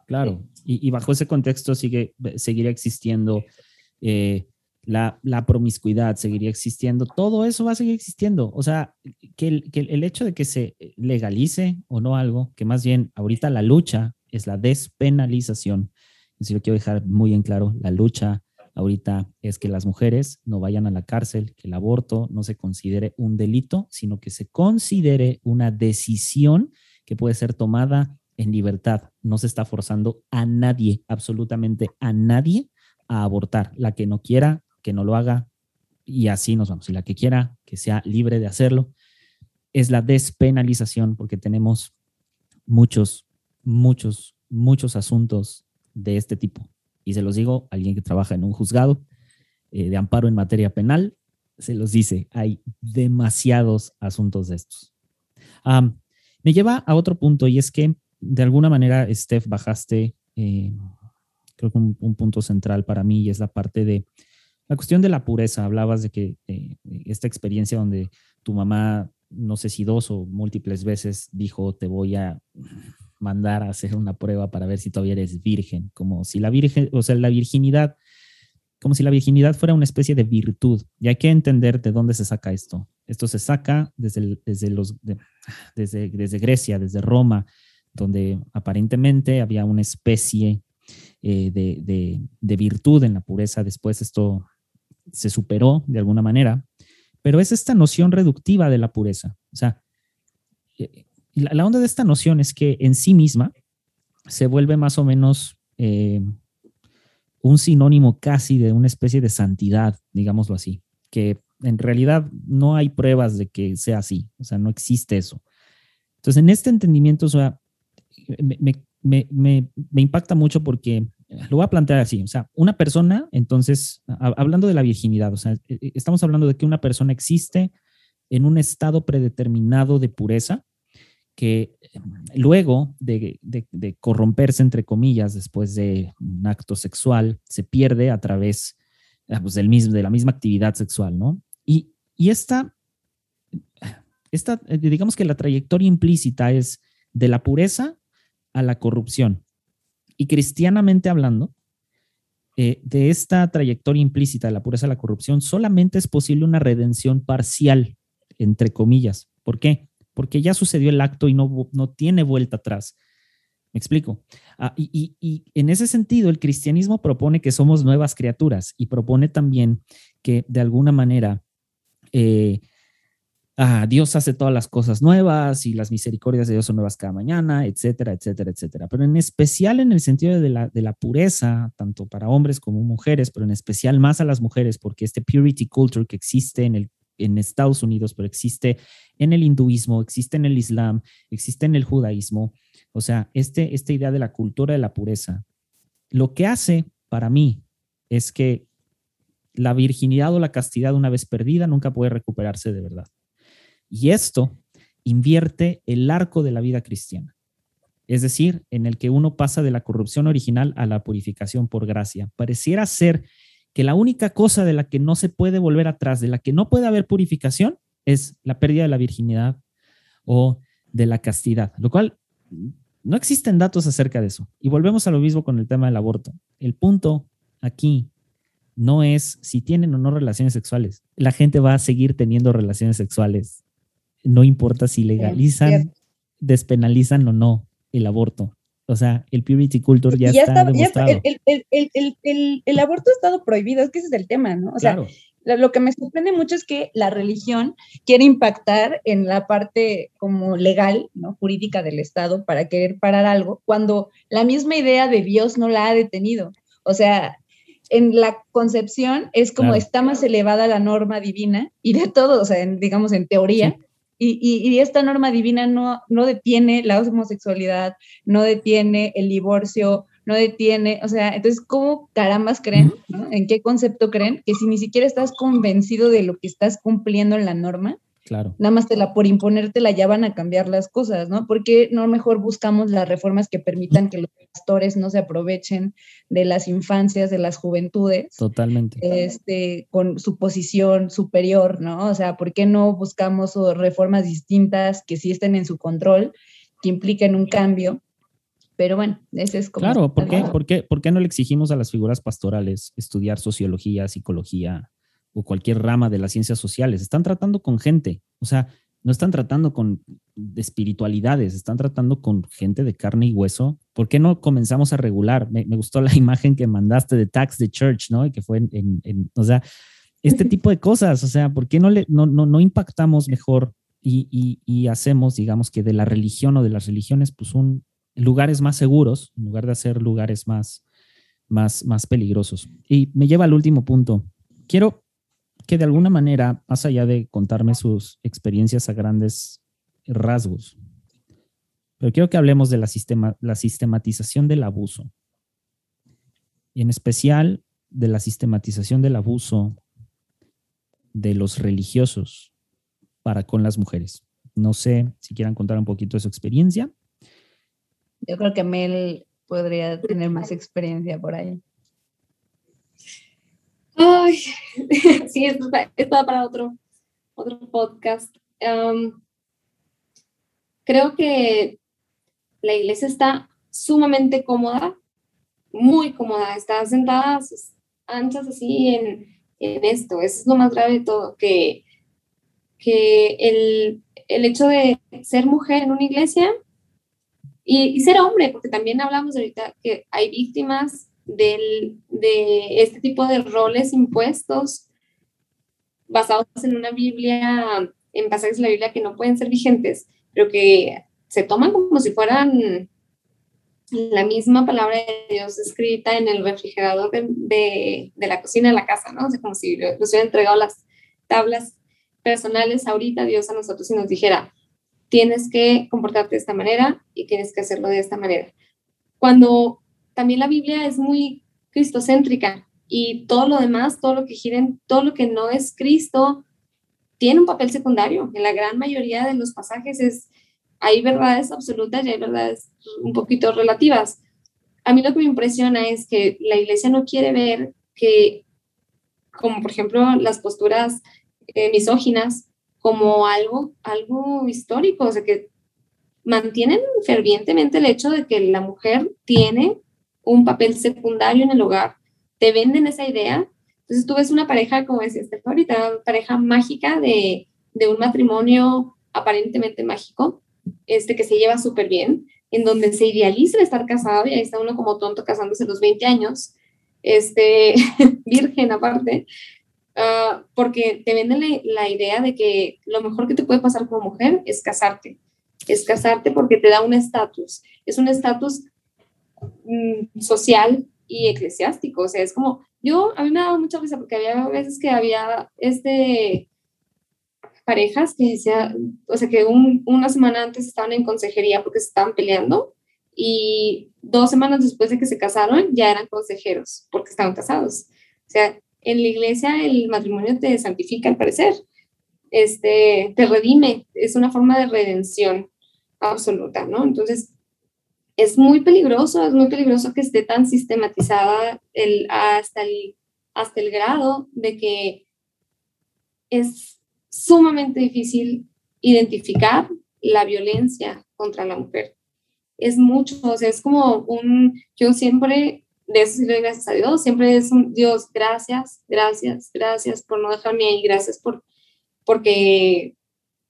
Claro, y, bajo ese contexto sigue, seguirá existiendo eh, la, promiscuidad seguiría existiendo, todo eso va a seguir existiendo. O sea, que el, que el hecho de que se legalice o no algo, que más bien ahorita la lucha es la despenalización. Si lo quiero dejar muy en claro, la lucha ahorita es que las mujeres no vayan a la cárcel, que el aborto no se considere un delito, sino que se considere una decisión que puede ser tomada en libertad. No se está forzando a nadie, absolutamente a nadie, a abortar. La que no quiera, que no lo haga y así nos vamos. Y la que quiera, que sea libre de hacerlo. Es la despenalización porque tenemos muchos, muchos, muchos asuntos de este tipo. Y se los digo, alguien que trabaja en un juzgado eh, de amparo en materia penal, se los dice, hay demasiados asuntos de estos. me lleva a otro punto y es que de alguna manera, Steph, bajaste, eh, creo que un, punto central para mí y es la parte de la cuestión de la pureza. Hablabas de que eh, esta experiencia donde tu mamá, no sé si dos o múltiples veces, dijo, te voy a mandar a hacer una prueba para ver si todavía eres virgen, como si la virgen, o sea, la virginidad, como si la virginidad fuera una especie de virtud. Y hay que entender de dónde se saca esto. Esto se saca desde, desde, los, desde, desde Grecia, desde Roma, donde aparentemente había una especie eh, de, de, virtud en la pureza. Después esto se superó de alguna manera, pero es esta noción reductiva de la pureza. O sea, eh, la, onda de esta noción es que en sí misma se vuelve más o menos eh, un sinónimo casi de una especie de santidad, digámoslo así, que en realidad no hay pruebas de que sea así, o sea, no existe eso. Entonces, en este entendimiento, o sea, me, impacta mucho porque lo voy a plantear así, o sea, una persona, entonces, hablando de la virginidad, o sea, e, e, estamos hablando de que una persona existe en un estado predeterminado de pureza que luego de, corromperse, entre comillas, después de un acto sexual, se pierde a través ah, pues, del mismo, de la misma actividad sexual, ¿no? Y, y esta, esta, eh, digamos que la trayectoria implícita es de la pureza a la corrupción. Y cristianamente hablando, eh, de esta trayectoria implícita de la pureza a la corrupción, solamente es posible una redención parcial, entre comillas. ¿Por qué? Porque ya sucedió el acto y no, no tiene vuelta atrás. ¿Me explico? Ah, y, en ese sentido, el cristianismo propone que somos nuevas criaturas y propone también que de alguna manera eh, Ah, Dios hace todas las cosas nuevas y las misericordias de Dios son nuevas cada mañana, etcétera, etcétera, etcétera. Pero en especial en el sentido de la, de la pureza, tanto para hombres como mujeres, pero en especial más a las mujeres, porque este purity culture que existe en, el, en Estados Unidos, pero existe en el hinduismo, existe en el islam, existe en el judaísmo, o sea, este, esta idea de la cultura de la pureza, lo que hace para mí es que la virginidad o la castidad una vez perdida nunca puede recuperarse de verdad. Y esto invierte el arco de la vida cristiana, es decir, en el que uno pasa de la corrupción original a la purificación por gracia. Pareciera ser que la única cosa de la que no se puede volver atrás, de la que no puede haber purificación, es la pérdida de la virginidad o de la castidad, lo cual no existen datos acerca de eso. Y volvemos a lo mismo con el tema del aborto. El punto aquí no es si tienen o no relaciones sexuales. La gente va a seguir teniendo relaciones sexuales no importa si legalizan, despenalizan o no el aborto. O sea, el purity culture ya, está, demostrado. el, aborto ha estado prohibido, es que ese es el tema, ¿no? O sea, lo que me sorprende mucho es que la religión quiere impactar en la parte como legal, ¿no? Jurídica del Estado para querer parar algo, cuando la misma idea de Dios no la ha detenido. O sea, en la concepción es como está más elevada la norma divina y de todo, o sea, digamos en teoría, y, esta norma divina no, no detiene la homosexualidad, no detiene el divorcio, no detiene, o sea, entonces, ¿cómo carambas creen? ¿En qué concepto creen? Que si ni siquiera estás convencido de lo que estás cumpliendo en la norma, Claro. Nada más te la, por imponértela ya van a cambiar las cosas, ¿no? Porque no mejor buscamos las reformas que permitan que los pastores no se aprovechen de las infancias, de las juventudes. Totalmente. Este, con su posición superior, ¿no? O sea, ¿por qué no buscamos reformas distintas que sí estén en su control, que impliquen un cambio? Pero bueno, ese es como... Claro, ¿por qué, ¿por, qué, ¿por qué no le exigimos a las figuras pastorales estudiar sociología, psicología o cualquier rama de las ciencias sociales? Están tratando con gente, o sea, no están tratando con espiritualidades, están tratando con gente de carne y hueso. ¿Por qué no comenzamos a regular? Me, gustó la imagen que mandaste de Tax the Church, ¿no? Y que fue en, en, o sea, este tipo de cosas, o sea, ¿por qué no, le, no, no, no impactamos mejor y, y, y, hacemos, digamos, que de la religión o de las religiones, pues un, lugares más seguros en lugar de hacer lugares más, más, más peligrosos. Y me lleva al último punto. Quiero que de alguna manera, más allá de contarme sus experiencias a grandes rasgos, pero quiero que hablemos de la, sistema, la sistematización del abuso. Y en especial de la sistematización del abuso de los religiosos para con las mujeres. No sé si quieran contar un poquito de su experiencia yo creo que Mel podría tener más experiencia por ahí. Ay, sí, esto está, para otro, otro podcast. creo que la iglesia está sumamente cómoda, muy cómoda, está sentada anchas así en, en, esto. Eso es lo más grave de todo, que, que el, el hecho de ser mujer en una iglesia y, ser hombre, porque también hablamos ahorita que hay víctimas del, de este tipo de roles impuestos basados en una Biblia, en pasajes de la Biblia que no pueden ser vigentes, pero que se toman como si fueran la misma palabra de Dios escrita en el refrigerador de, de, la cocina de la casa, ¿no? O sea, como si nos hubiera entregado las tablas personales ahorita Dios a nosotros y nos dijera, tienes que comportarte de esta manera y tienes que hacerlo de esta manera. Cuando también la Biblia es muy cristocéntrica y todo lo demás, todo lo que giren, todo lo que no es Cristo, tiene un papel secundario. En la gran mayoría de los pasajes es, hay verdades absolutas y hay verdades un poquito relativas. A mí lo que me impresiona es que la iglesia no quiere ver que, como por ejemplo las posturas eh, misóginas, como algo, algo histórico, o sea, que mantienen fervientemente el hecho de que la mujer tiene un papel secundario en el hogar. Te venden esa idea. Entonces tú ves una pareja, como decía Esther ahorita, pareja mágica de, de un matrimonio aparentemente mágico, este que se lleva súper bien, en donde se idealiza estar casado y ahí está uno como tonto casándose a los 20 años, este, virgen aparte, Ah, porque te venden la, idea de que lo mejor que te puede pasar como mujer es casarte. Es casarte porque te da un estatus. Es un estatus mm, social y eclesiástico. O sea, es como, yo, a mí me ha dado mucha risa porque había veces que había este parejas que decía, o sea, que una semana antes estaban en consejería porque se estaban peleando y dos semanas después de que se casaron ya eran consejeros porque estaban casados. O sea, en la iglesia el matrimonio te santifica al parecer, este, te redime, es una forma de redención absoluta, ¿no? Entonces, es muy peligroso, es muy peligroso que esté tan sistematizada el, hasta, el, hasta el grado de que es sumamente difícil identificar la violencia contra la mujer. Es mucho, o sea, es como un, yo siempre de eso sí le doy gracias a Dios. Siempre es un Dios, gracias, gracias, gracias por no dejarme ahí, gracias por, porque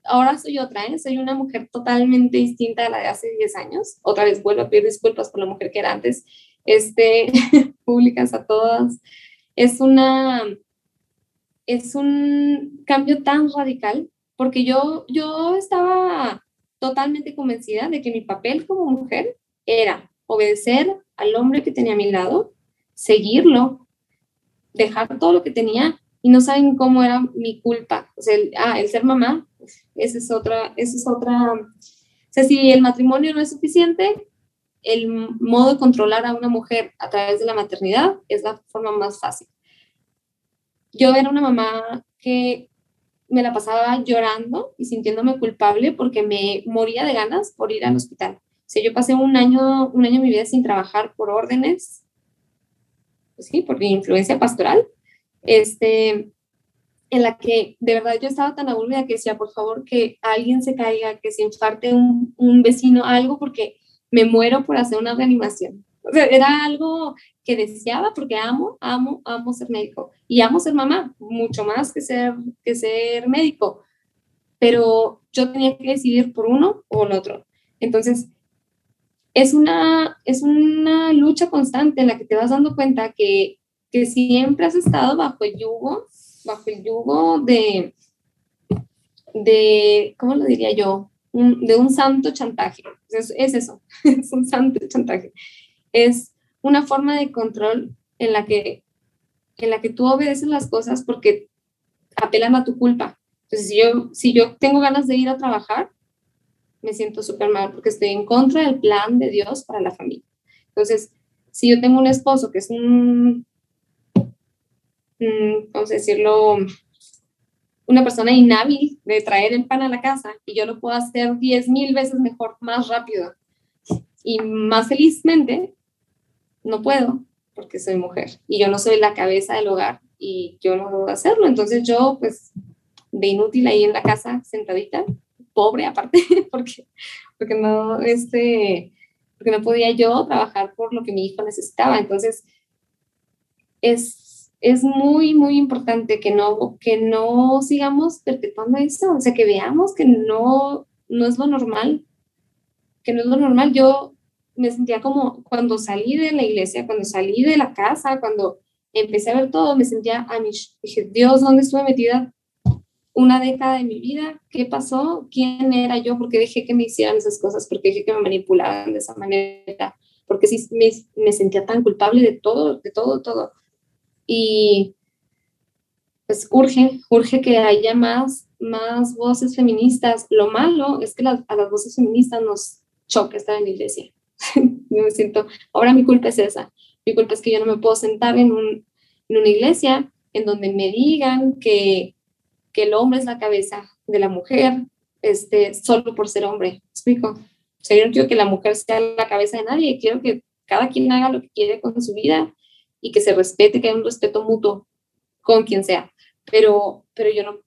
ahora soy otra, ¿eh? soy una mujer totalmente distinta a la de hace 10 años. Otra vez vuelvo a pedir disculpas por la mujer que era antes, este, públicas a todas. Es una, es un cambio tan radical, porque yo, yo estaba totalmente convencida de que mi papel como mujer era obedecer al hombre que tenía a mi lado, seguirlo, dejar todo lo que tenía y no saben cómo era mi culpa. Ah, el ser mamá, esa es otra, esa es otra. O sea, si el matrimonio no es suficiente, el modo de controlar a una mujer a través de la maternidad es la forma más fácil. Yo era una mamá que me la pasaba llorando y sintiéndome culpable porque me moría de ganas por ir al hospital sea, yo pasé un año, un año de mi vida sin trabajar por órdenes, pues sí, por mi influencia pastoral, este, en la que de verdad yo estaba tan aburrida que decía, por favor, que alguien se caiga, que se infarte un, un vecino, algo, porque me muero por hacer una reanimación. O sea, era algo que deseaba porque amo, amo, amo ser médico y amo ser mamá, mucho más que ser, que ser médico. Pero yo tenía que decidir por uno o el otro. Entonces, es una, es una lucha constante en la que te vas dando cuenta que, que siempre has estado bajo el yugo, bajo el yugo de, de ¿cómo lo diría yo? de un santo chantaje. Es, es eso, es un santo chantaje. Es una forma de control en la que, en la que tú obedeces las cosas porque apelan a tu culpa. Entonces, si yo, si yo tengo ganas de ir a trabajar, me siento súper mal porque estoy en contra del plan de Dios para la familia. Entonces, si yo tengo un esposo que es un, vamos a decirlo, una persona inhábil de traer el pan a la casa y yo lo puedo hacer diez mil veces mejor, más rápido y más felizmente, no puedo porque soy mujer y yo no soy la cabeza del hogar y yo no puedo hacerlo. Entonces yo, pues, de inútil ahí en la casa, sentadita, pobre aparte, porque, porque, no, este, porque no podía yo trabajar por lo que mi hijo necesitaba. Entonces, es, es muy, muy importante que no, que no sigamos perpetuando eso, o sea, que veamos que no, no es lo normal, que no es lo normal. Yo me sentía como cuando salí de la iglesia, cuando salí de la casa, cuando empecé a ver todo, me sentía a mi, dije, Dios, ¿dónde estuve metida? una década de mi vida, ¿qué pasó? ¿Quién era yo? ¿Por qué dejé que me hicieran esas cosas? ¿Por qué dejé que me manipularan de esa manera? Porque sí me, me sentía tan culpable de todo, de todo, todo. Y pues urge, urge que haya más, más voces feministas. Lo malo es que a las voces feministas nos choca estar en la iglesia. yo me siento, ahora mi culpa es esa. Mi culpa es que yo no me puedo sentar en, un, en una iglesia en donde me digan que que el hombre es la cabeza de la mujer, este, solo por ser hombre. ¿Explico? O sea, yo no quiero que la mujer sea la cabeza de nadie, quiero que cada quien haga lo que quiere con su vida y que se respete, que haya un respeto mutuo con quien sea. Pero, pero yo no,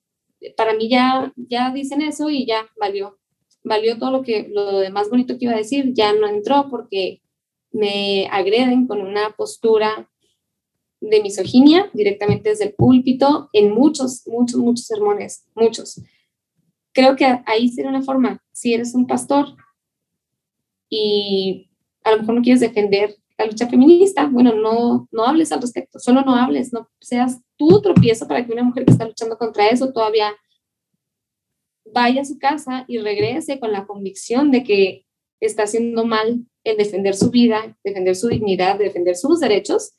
para mí ya, ya dicen eso y ya valió. Valió todo lo que, lo demás bonito que iba a decir, ya no entró porque me agreden con una postura de misoginia directamente desde el púlpito en muchos, muchos, muchos sermones, muchos. Creo que ahí sería una forma, si eres un pastor y a lo mejor no quieres defender la lucha feminista, bueno, no, no hables al respecto, solo no hables, no seas tú tropiezo para que una mujer que está luchando contra eso todavía vaya a su casa y regrese con la convicción de que está haciendo mal en defender su vida, defender su dignidad, defender sus derechos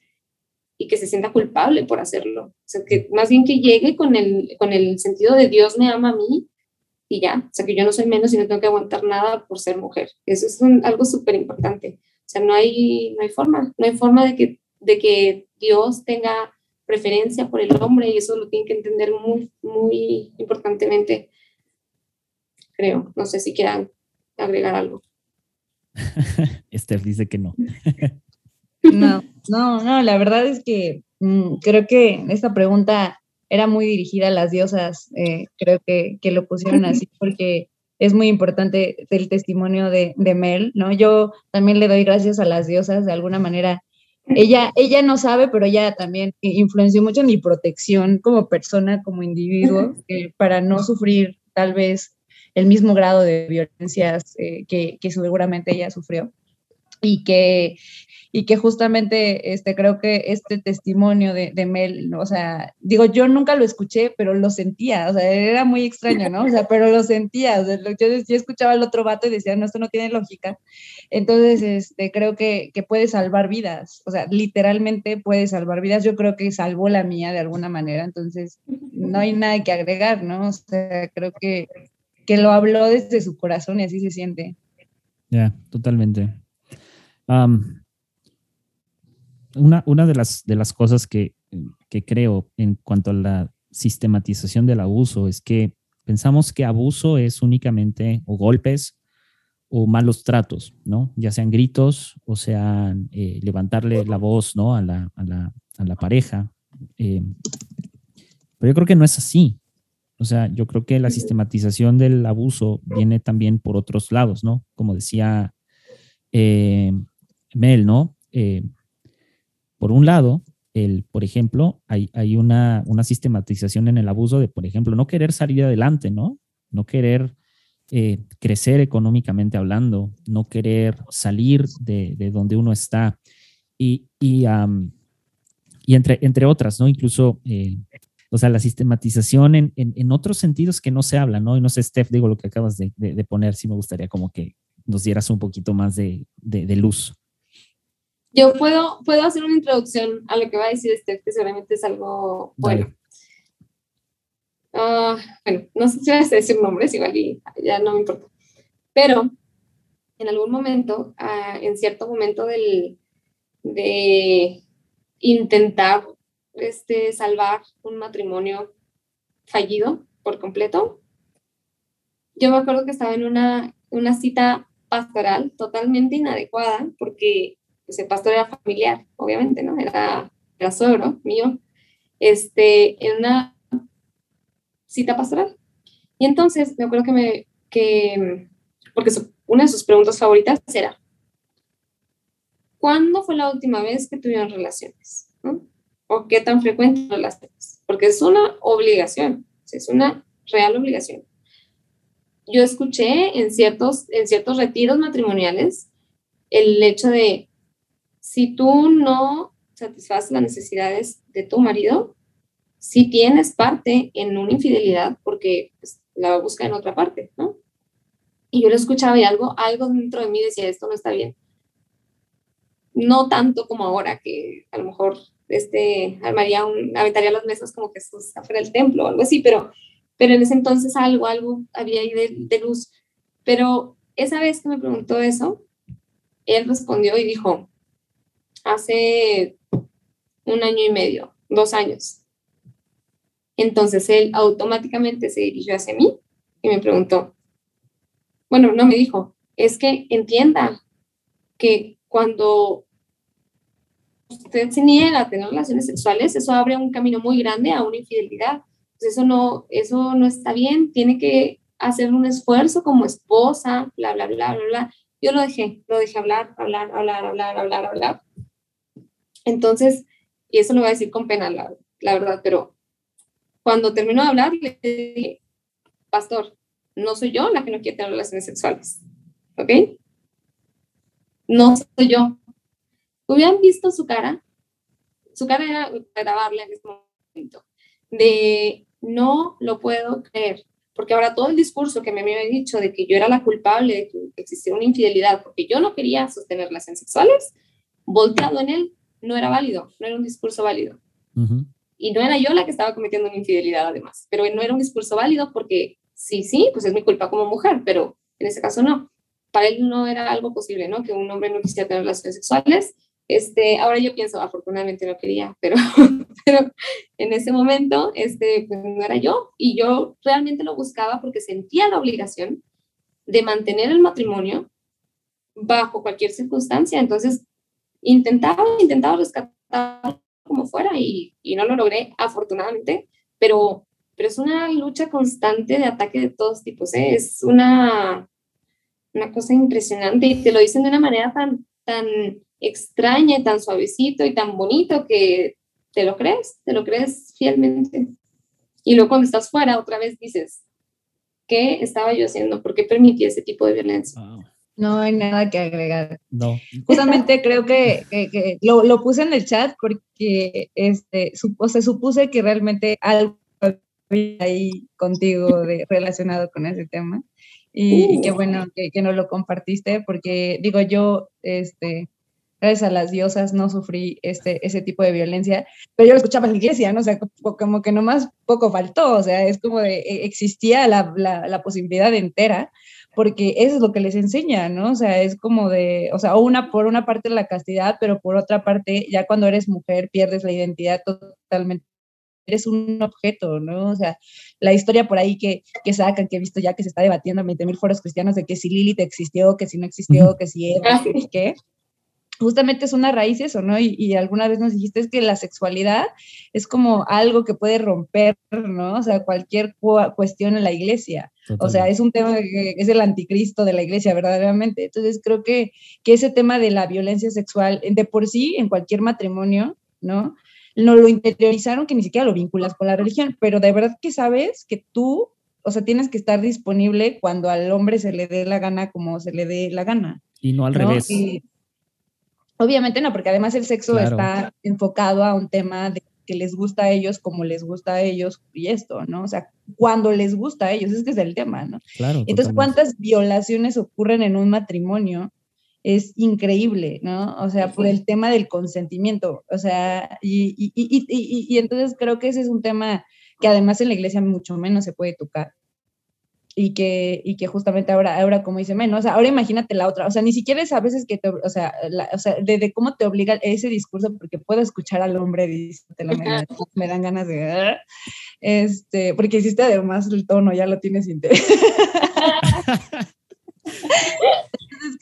y que se sienta culpable por hacerlo. O sea, que más bien que llegue con el, con el sentido de Dios me ama a mí y ya. O sea, que yo no soy menos y no tengo que aguantar nada por ser mujer. Eso es algo súper importante. O sea, no hay, no hay forma, no hay forma de que, de que Dios tenga preferencia por el hombre y eso lo tiene que entender muy, muy importantemente, creo. No sé si quieran agregar algo. Esther dice que no. No, no, no, la verdad es que mm, creo que esta pregunta era muy dirigida a las diosas, eh, creo que, que, lo pusieron así porque es muy importante el testimonio de, de, Mel, ¿no? Yo también le doy gracias a las diosas de alguna manera. Ella, ella no sabe, pero ella también influenció mucho en mi protección como persona, como individuo, eh, para no sufrir tal vez el mismo grado de violencias eh, que, que seguramente ella sufrió y que y que justamente este, creo que este testimonio de, de, Mel, o sea, digo, yo nunca lo escuché, pero lo sentía, o sea, era muy extraño, ¿no? O sea, pero lo sentía, o sea, yo, escuchaba al otro vato y decía, no, esto no tiene lógica. Entonces, este, creo que, que puede salvar vidas, o sea, literalmente puede salvar vidas. Yo creo que salvó la mía de alguna manera, entonces no hay nada que agregar, ¿no? O sea, creo que, que lo habló desde su corazón y así se siente. Ya, totalmente. Um, una, una de, las, de las cosas que, que creo en cuanto a la sistematización del abuso es que pensamos que abuso es únicamente o golpes o malos tratos, ¿no? Ya sean gritos o sean eh, levantarle la voz, ¿no? A la, a la, a la pareja. Eh, pero yo creo que no es así. O sea, yo creo que la sistematización del abuso viene también por otros lados, ¿no? Como decía eh, Mel, ¿no? Por un lado, el, por ejemplo, hay, hay una, una, sistematización en el abuso de, por ejemplo, no querer salir adelante, ¿no? No querer eh, crecer económicamente hablando, no querer salir de, de donde uno está. Y, y, y entre, entre otras, ¿no? Incluso, eh, o sea, la sistematización en, en, en, otros sentidos que no se habla, ¿no? Y no sé, Steph, digo lo que acabas de, de poner, sí me gustaría como que nos dieras un poquito más de, luz. Yo puedo, puedo hacer una introducción a lo que va a decir Steph, que seguramente es algo bueno. Uh, bueno, no sé si vas a decir nombres, igual y ya no me importa. Pero en algún momento, uh, en cierto momento del, de intentar este, salvar un matrimonio fallido por completo, yo me acuerdo que estaba en una, una cita pastoral totalmente inadecuada porque ese el pastor era familiar, obviamente, ¿no? Era, era suegro mío, este, en una cita pastoral. Y entonces me acuerdo que me, que, porque una de sus preguntas favoritas era, ¿cuándo fue la última vez que tuvieron relaciones? ¿O qué tan frecuentes relaciones? Porque es una obligación, es una real obligación. Yo escuché en ciertos, en ciertos retiros matrimoniales el hecho de, si tú no satisfaces las necesidades de tu marido, si tienes parte en una infidelidad porque pues, la va a buscar en otra parte, ¿no? Y yo lo escuchaba y algo, algo dentro de mí decía, esto no está bien. No tanto como ahora, que a lo mejor este, armaría un, aventaría las mesas como que esto está fuera del templo o algo así, pero, pero en ese entonces algo, algo había ahí de, de luz. Pero esa vez que me preguntó eso, él respondió y dijo, hace un año y medio, dos años, entonces él automáticamente se dirigió hacia mí y me preguntó, bueno, no me dijo, es que entienda que cuando usted se niega a tener relaciones sexuales, eso abre un camino muy grande a una infidelidad. Pues eso no, eso no está bien, tiene que hacer un esfuerzo como esposa, bla, bla, bla, bla, bla. Yo lo dejé, lo dejé hablar, hablar, hablar, hablar, hablar, hablar. Entonces, y eso lo voy a decir con pena, la, la verdad, pero cuando terminó de hablar, le dije, pastor, no soy yo la que no quiere tener relaciones sexuales, ¿ok? No soy yo. Hubieran visto su cara, su cara era grabarle en ese momento, de no lo puedo creer, porque ahora todo el discurso que me había dicho de que yo era la culpable de que existiera una infidelidad, porque yo no quería sostener relaciones sexuales, volteado en él, no era válido, no era un discurso válido. Y no era yo la que estaba cometiendo una infidelidad además, pero no era un discurso válido porque sí, sí, pues es mi culpa como mujer, pero en ese caso no. Para él no era algo posible, ¿no? Que un hombre no quisiera tener relaciones sexuales. Este, ahora yo pienso, afortunadamente no quería, pero, pero en ese momento, este, pues no era yo. Y yo realmente lo buscaba porque sentía la obligación de mantener el matrimonio bajo cualquier circunstancia. Entonces, intentaba, intentaba rescatar como fuera y, y, no lo logré, afortunadamente, pero, pero es una lucha constante de ataque de todos tipos, ¿eh? es una, una cosa impresionante y te lo dicen de una manera tan, tan extraña y tan suavecito y tan bonito que te lo crees, te lo crees fielmente. Y luego cuando estás fuera, otra vez dices, ¿qué estaba yo haciendo? ¿Por qué permití ese tipo de violencia? No hay nada que agregar. No. Justamente creo que, que, lo, lo, puse en el chat porque este, supo, se supuse que realmente algo había ahí contigo de, relacionado con ese tema. Y, y qué uh. bueno que, que no lo compartiste porque digo yo, este, gracias a las diosas no sufrí este, ese tipo de violencia, pero yo lo escuchaba en la iglesia, ¿no? O sea, como que nomás poco faltó, o sea, es como de, e, existía la, la, la posibilidad entera, porque eso es lo que les enseña, ¿no? O sea, es como de, o sea, una, por una parte la castidad, pero por otra parte, ya cuando eres mujer pierdes la identidad totalmente eres un objeto, ¿no? O sea, la historia por ahí que, que sacan, que he visto ya que se está debatiendo en 20.000 foros cristianos de que si Lilith existió, que si no existió, que si Eva, que qué. Justamente es una raíz eso, ¿no? Y, alguna vez nos dijiste que la sexualidad es como algo que puede romper, ¿no? O sea, cualquier cuestión en la iglesia. O sea, es un tema que es el anticristo de la iglesia, verdaderamente. Entonces, creo que, que ese tema de la violencia sexual, de por sí, en cualquier matrimonio, ¿no? No lo interiorizaron que ni siquiera lo vinculas con la religión, pero de verdad que sabes que tú, o sea, tienes que estar disponible cuando al hombre se le dé la gana como se le dé la gana. Y no al revés. Obviamente no, porque además el sexo está enfocado a un tema de que les gusta a ellos como les gusta a ellos y esto, ¿no? O sea, cuando les gusta a ellos, es que es el tema, ¿no? Claro. Entonces, ¿cuántas violaciones ocurren en un matrimonio? Es increíble, ¿no? O sea, por el tema del consentimiento, o sea, y, y, y, y, entonces creo que ese es un tema que además en la iglesia mucho menos se puede tocar y que, y que justamente ahora, ahora como dice menos, o sea, ahora imagínate la otra, o sea, ni siquiera es a veces que te, o sea, o sea de, cómo te obliga ese discurso, porque puedo escuchar al hombre diciéndolo, me, me dan ganas de, ah", este, porque hiciste además el tono, ya lo tienes interés.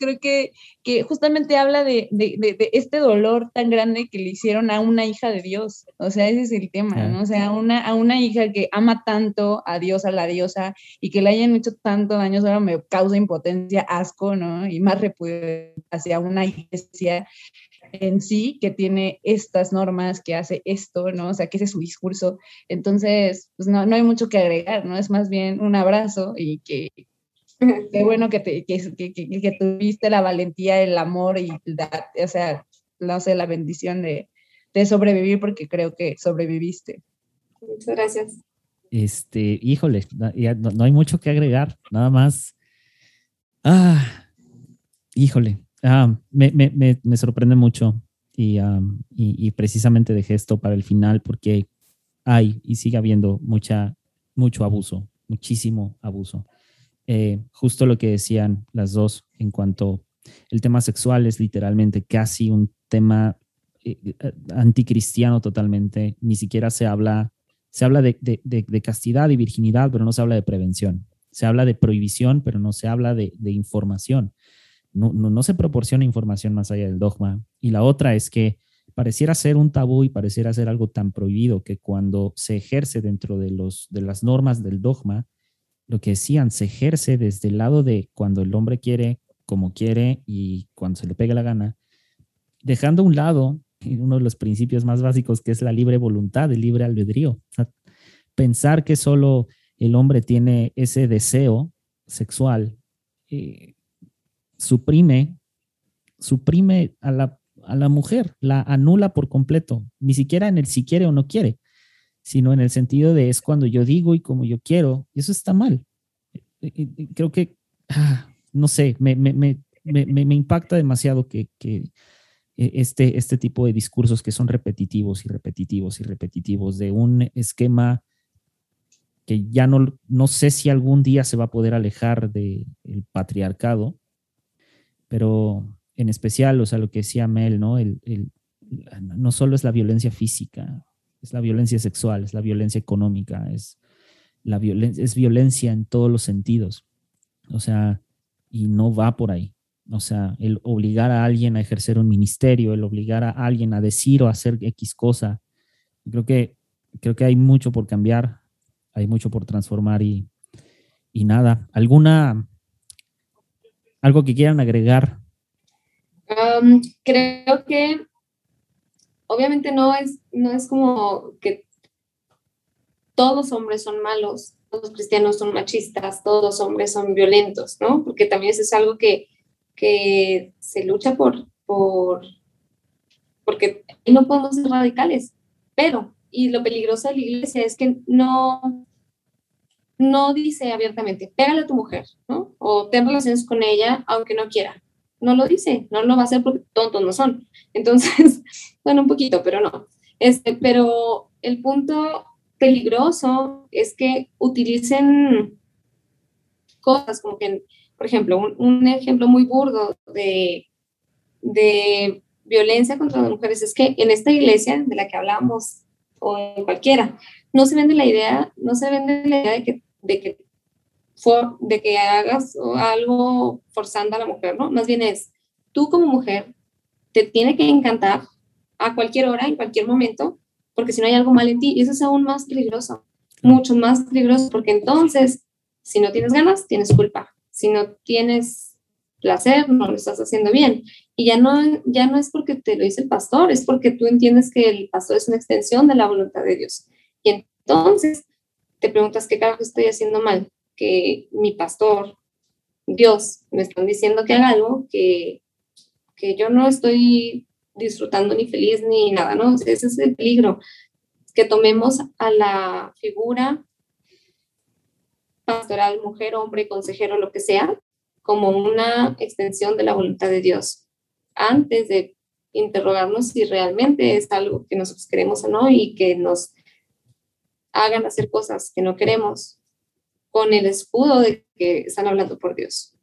creo que, que justamente habla de, de, de, este dolor tan grande que le hicieron a una hija de Dios. O sea, ese es el tema, ¿no? O sea, una, a una hija que ama tanto a Dios, a la diosa, y que le hayan hecho tanto daño, ahora me causa impotencia, asco, ¿no? Y más repudio hacia una iglesia en sí que tiene estas normas, que hace esto, ¿no? O sea, que ese es su discurso. Entonces, pues no, no hay mucho que agregar, ¿no? Es más bien un abrazo y que, Qué bueno que, te, que, que, que, tuviste la valentía, el amor y, la, o sea, no sé, la bendición de, de sobrevivir porque creo que sobreviviste. Muchas gracias. Este, híjole, no, no, hay mucho que agregar, nada más. Ah, híjole, ah, me, me, me, me, sorprende mucho y, um, y, y, precisamente dejé esto para el final porque hay y sigue habiendo mucha, mucho abuso, muchísimo abuso. Eh, justo lo que decían las dos en cuanto el tema sexual es literalmente casi un tema eh, eh, anticristiano totalmente, ni siquiera se habla, se habla de, de, castidad y virginidad, pero no se habla de prevención, se habla de prohibición, pero no se habla de, información, no, no, no se proporciona información más allá del dogma. Y la otra es que pareciera ser un tabú y pareciera ser algo tan prohibido que cuando se ejerce dentro de, los, de las normas del dogma, lo que decían, se ejerce desde el lado de cuando el hombre quiere, como quiere y cuando se le pega la gana, dejando a un lado uno de los principios más básicos que es la libre voluntad, el libre albedrío. pensar que solo el hombre tiene ese deseo sexual eh, suprime, suprime a la, a la mujer, la anula por completo, ni siquiera en el si quiere o no quiere sino en el sentido de es cuando yo digo y como yo quiero, y eso está mal. Creo que, ah, no sé, me, me, me, me impacta demasiado que, que, este, este tipo de discursos que son repetitivos y repetitivos y repetitivos de un esquema que ya no, no sé si algún día se va a poder alejar del patriarcado, pero en especial, o sea, lo que decía Mel, ¿no? El, el, no solo es la violencia física, es la violencia sexual, es la violencia económica, es, la violencia, es violencia en todos los sentidos. O sea, y no va por ahí. O sea, el obligar a alguien a ejercer un ministerio, el obligar a alguien a decir o hacer X cosa. Creo que, creo que hay mucho por cambiar, hay mucho por transformar y, y nada. ¿Alguna, algo que quieran agregar? Um, creo que obviamente no es, no es como que todos hombres son malos, todos los cristianos son machistas, todos los hombres son violentos, ¿no? Porque también eso es algo que, que se lucha por, por, porque no podemos ser radicales, pero, y lo peligroso de la iglesia es que no, no dice abiertamente, pégale a tu mujer, ¿no? O ten relaciones con ella aunque no quiera no lo dice, no lo va a hacer porque tontos no son. Entonces, bueno, un poquito, pero no. Este, pero el punto peligroso es que utilicen cosas como que, por ejemplo, un, ejemplo muy burdo de, de violencia contra las mujeres es que en esta iglesia de la que hablamos o en cualquiera, no se vende la idea, no se vende la idea de que, de que de que hagas algo forzando a la mujer, ¿no? Más bien es, tú como mujer te tiene que encantar a cualquier hora, en cualquier momento, porque si no hay algo mal en ti, y eso es aún más peligroso, mucho más peligroso, porque entonces, si no tienes ganas, tienes culpa. Si no tienes placer, no lo estás haciendo bien. Y ya no, ya no es porque te lo dice el pastor, es porque tú entiendes que el pastor es una extensión de la voluntad de Dios. Y entonces te preguntas, ¿qué carajo estoy haciendo mal? Que mi pastor, Dios, me están diciendo que haga algo que, que yo no estoy disfrutando ni feliz ni nada, ¿no? Ese es el peligro, que tomemos a la figura pastoral, mujer, hombre, consejero, lo que sea, como una extensión de la voluntad de Dios, antes de interrogarnos si realmente es algo que nosotros queremos o no y que nos hagan hacer cosas que no queremos con el escudo de que están hablando por Dios.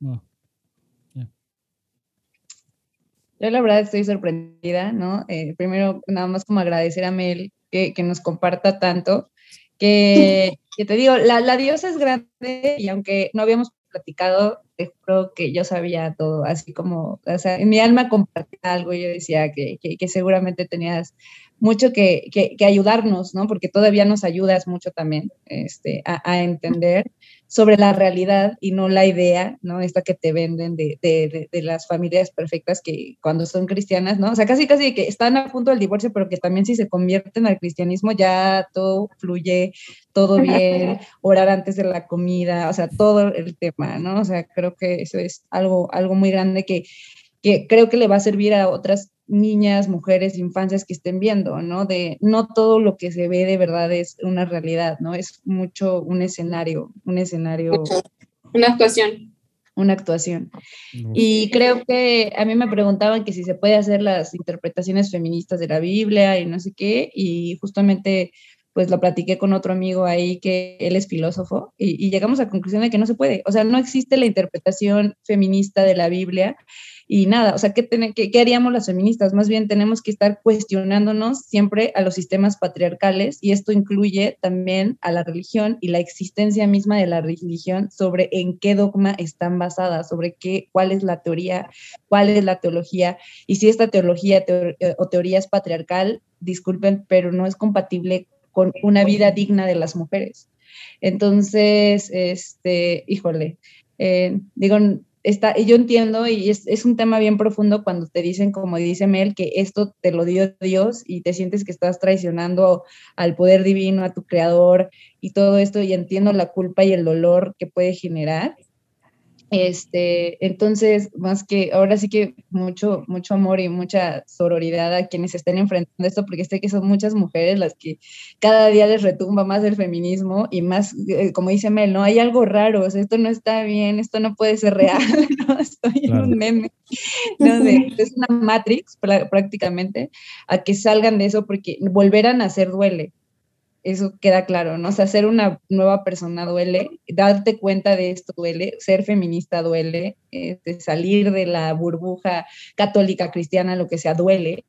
Yo la verdad estoy sorprendida, ¿no? Eh, primero, nada más como agradecer a Mel que, que nos comparta tanto, que, que te digo, la, la, diosa es grande y aunque no habíamos platicado, te juro que yo sabía todo, así como, o sea, en mi alma compartía algo y yo decía que, que, seguramente tenías mucho que, que, ayudarnos, ¿no? Porque todavía nos ayudas mucho también este, a, entender sobre la realidad y no la idea, ¿no? Esta que te venden de, de, de, las familias perfectas que cuando son cristianas, ¿no? O sea, casi casi que están a punto del divorcio, pero que también si se convierten al cristianismo ya todo fluye, todo bien, orar antes de la comida, o sea, todo el tema, ¿no? O sea, creo que eso es algo, algo muy grande que, que creo que le va a servir a otras niñas, mujeres, infancias que estén viendo, ¿no? De no todo lo que se ve de verdad es una realidad, ¿no? Es mucho un escenario, un escenario. Una actuación. Una actuación. Y creo que a mí me preguntaban que si se puede hacer las interpretaciones feministas de la Biblia y no sé qué, y justamente pues lo platiqué con otro amigo ahí que él es filósofo y, y llegamos a la conclusión de que no se puede, o sea, no existe la interpretación feminista de la Biblia y nada, o sea, ¿qué, qué, ¿qué, haríamos las feministas? Más bien tenemos que estar cuestionándonos siempre a los sistemas patriarcales y esto incluye también a la religión y la existencia misma de la religión sobre en qué dogma están basadas, sobre qué, cuál es la teoría, cuál es la teología y si esta teología teor eh, o teoría es patriarcal, disculpen, pero no es compatible con una vida digna de las mujeres. Entonces, este, híjole, eh, digo, está, yo entiendo y es, es, un tema bien profundo cuando te dicen, como dice Mel, que esto te lo dio Dios y te sientes que estás traicionando al poder divino, a tu creador y todo esto y entiendo la culpa y el dolor que puede generar. Este, entonces, más que ahora sí que mucho, mucho amor y mucha sororidad a quienes estén enfrentando esto, porque sé que son muchas mujeres las que cada día les retumba más el feminismo y más, eh, como dice Mel, no hay algo raro, o sea, esto no está bien, esto no puede ser real, ¿no? estoy claro. en un meme, no sé, es una matrix prácticamente, a que salgan de eso, porque volver a nacer duele, eso queda claro, ¿no? O sea, ser una nueva persona duele, darte cuenta de esto duele, ser feminista duele, este, salir de la burbuja católica, cristiana, lo que sea, duele.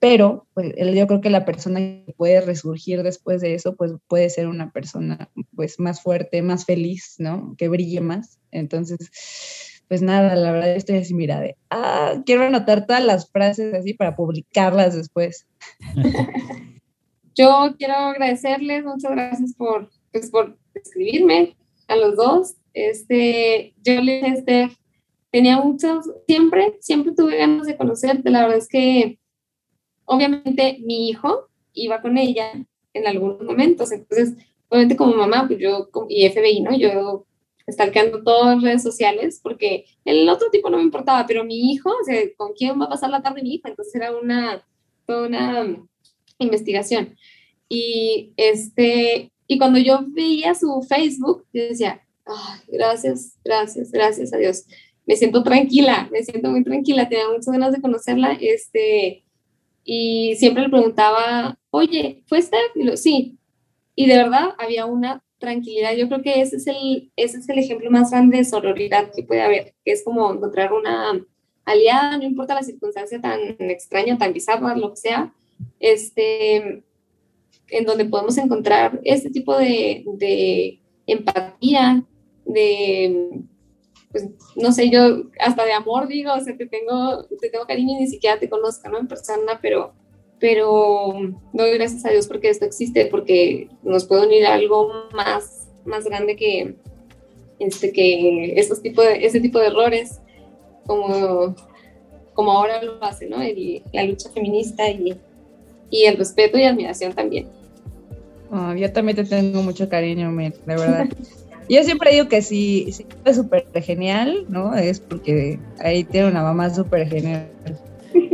Pero pues, yo creo que la persona que puede resurgir después de eso, pues puede ser una persona pues más fuerte, más feliz, ¿no? Que brille más. Entonces, pues nada, la verdad estoy así, mira, de, ah, quiero anotar todas las frases así para publicarlas después. Yo quiero agradecerles, muchas gracias por, pues, por escribirme a los dos. Este, yo les tenía muchos, siempre, siempre tuve ganas de conocerte. La verdad es que, obviamente, mi hijo iba con ella en algunos momentos. Entonces, obviamente, como mamá, pues yo, y FBI, ¿no? Yo stalkeando todas las redes sociales, porque el otro tipo no me importaba, pero mi hijo, o sea, ¿con quién va a pasar la tarde mi hijo? Entonces era una, una investigación. Y, este, y cuando yo veía su Facebook, yo decía, gracias, gracias, gracias a Dios. Me siento tranquila, me siento muy tranquila, tenía muchas ganas de conocerla. Este, y siempre le preguntaba, oye, ¿fue Steph? Y lo, sí. Y de verdad había una tranquilidad. Yo creo que ese es el, ese es el ejemplo más grande de sororidad que puede haber, que es como encontrar una aliada, no importa la circunstancia tan extraña, tan bizarra, lo que sea, este, en donde podemos encontrar este tipo de, de empatía, de, pues, no sé, yo hasta de amor digo, o sea, te tengo, te tengo cariño y ni siquiera te conozco, ¿no? En persona, pero, pero doy gracias a Dios porque esto existe, porque nos puede unir a algo más, más grande que, este, que estos tipo de, ese tipo de errores, como, como ahora lo hace, ¿no? la lucha feminista y, y el respeto y admiración también. Oh, yo también te tengo mucho cariño, de verdad. Yo siempre digo que si, si es súper genial, ¿no? Es porque ahí tiene una mamá súper genial.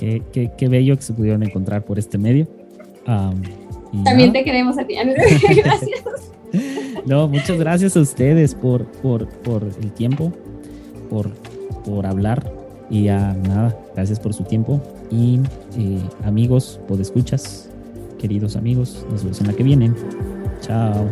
Qué, qué, qué, bello que se pudieron encontrar por este medio. También te queremos a ti. gracias. no, muchas gracias a ustedes por, por, por el tiempo, por, por hablar y a nada, gracias por su tiempo. Y eh, amigos, escuchas queridos amigos, nos vemos en la que viene. Chao.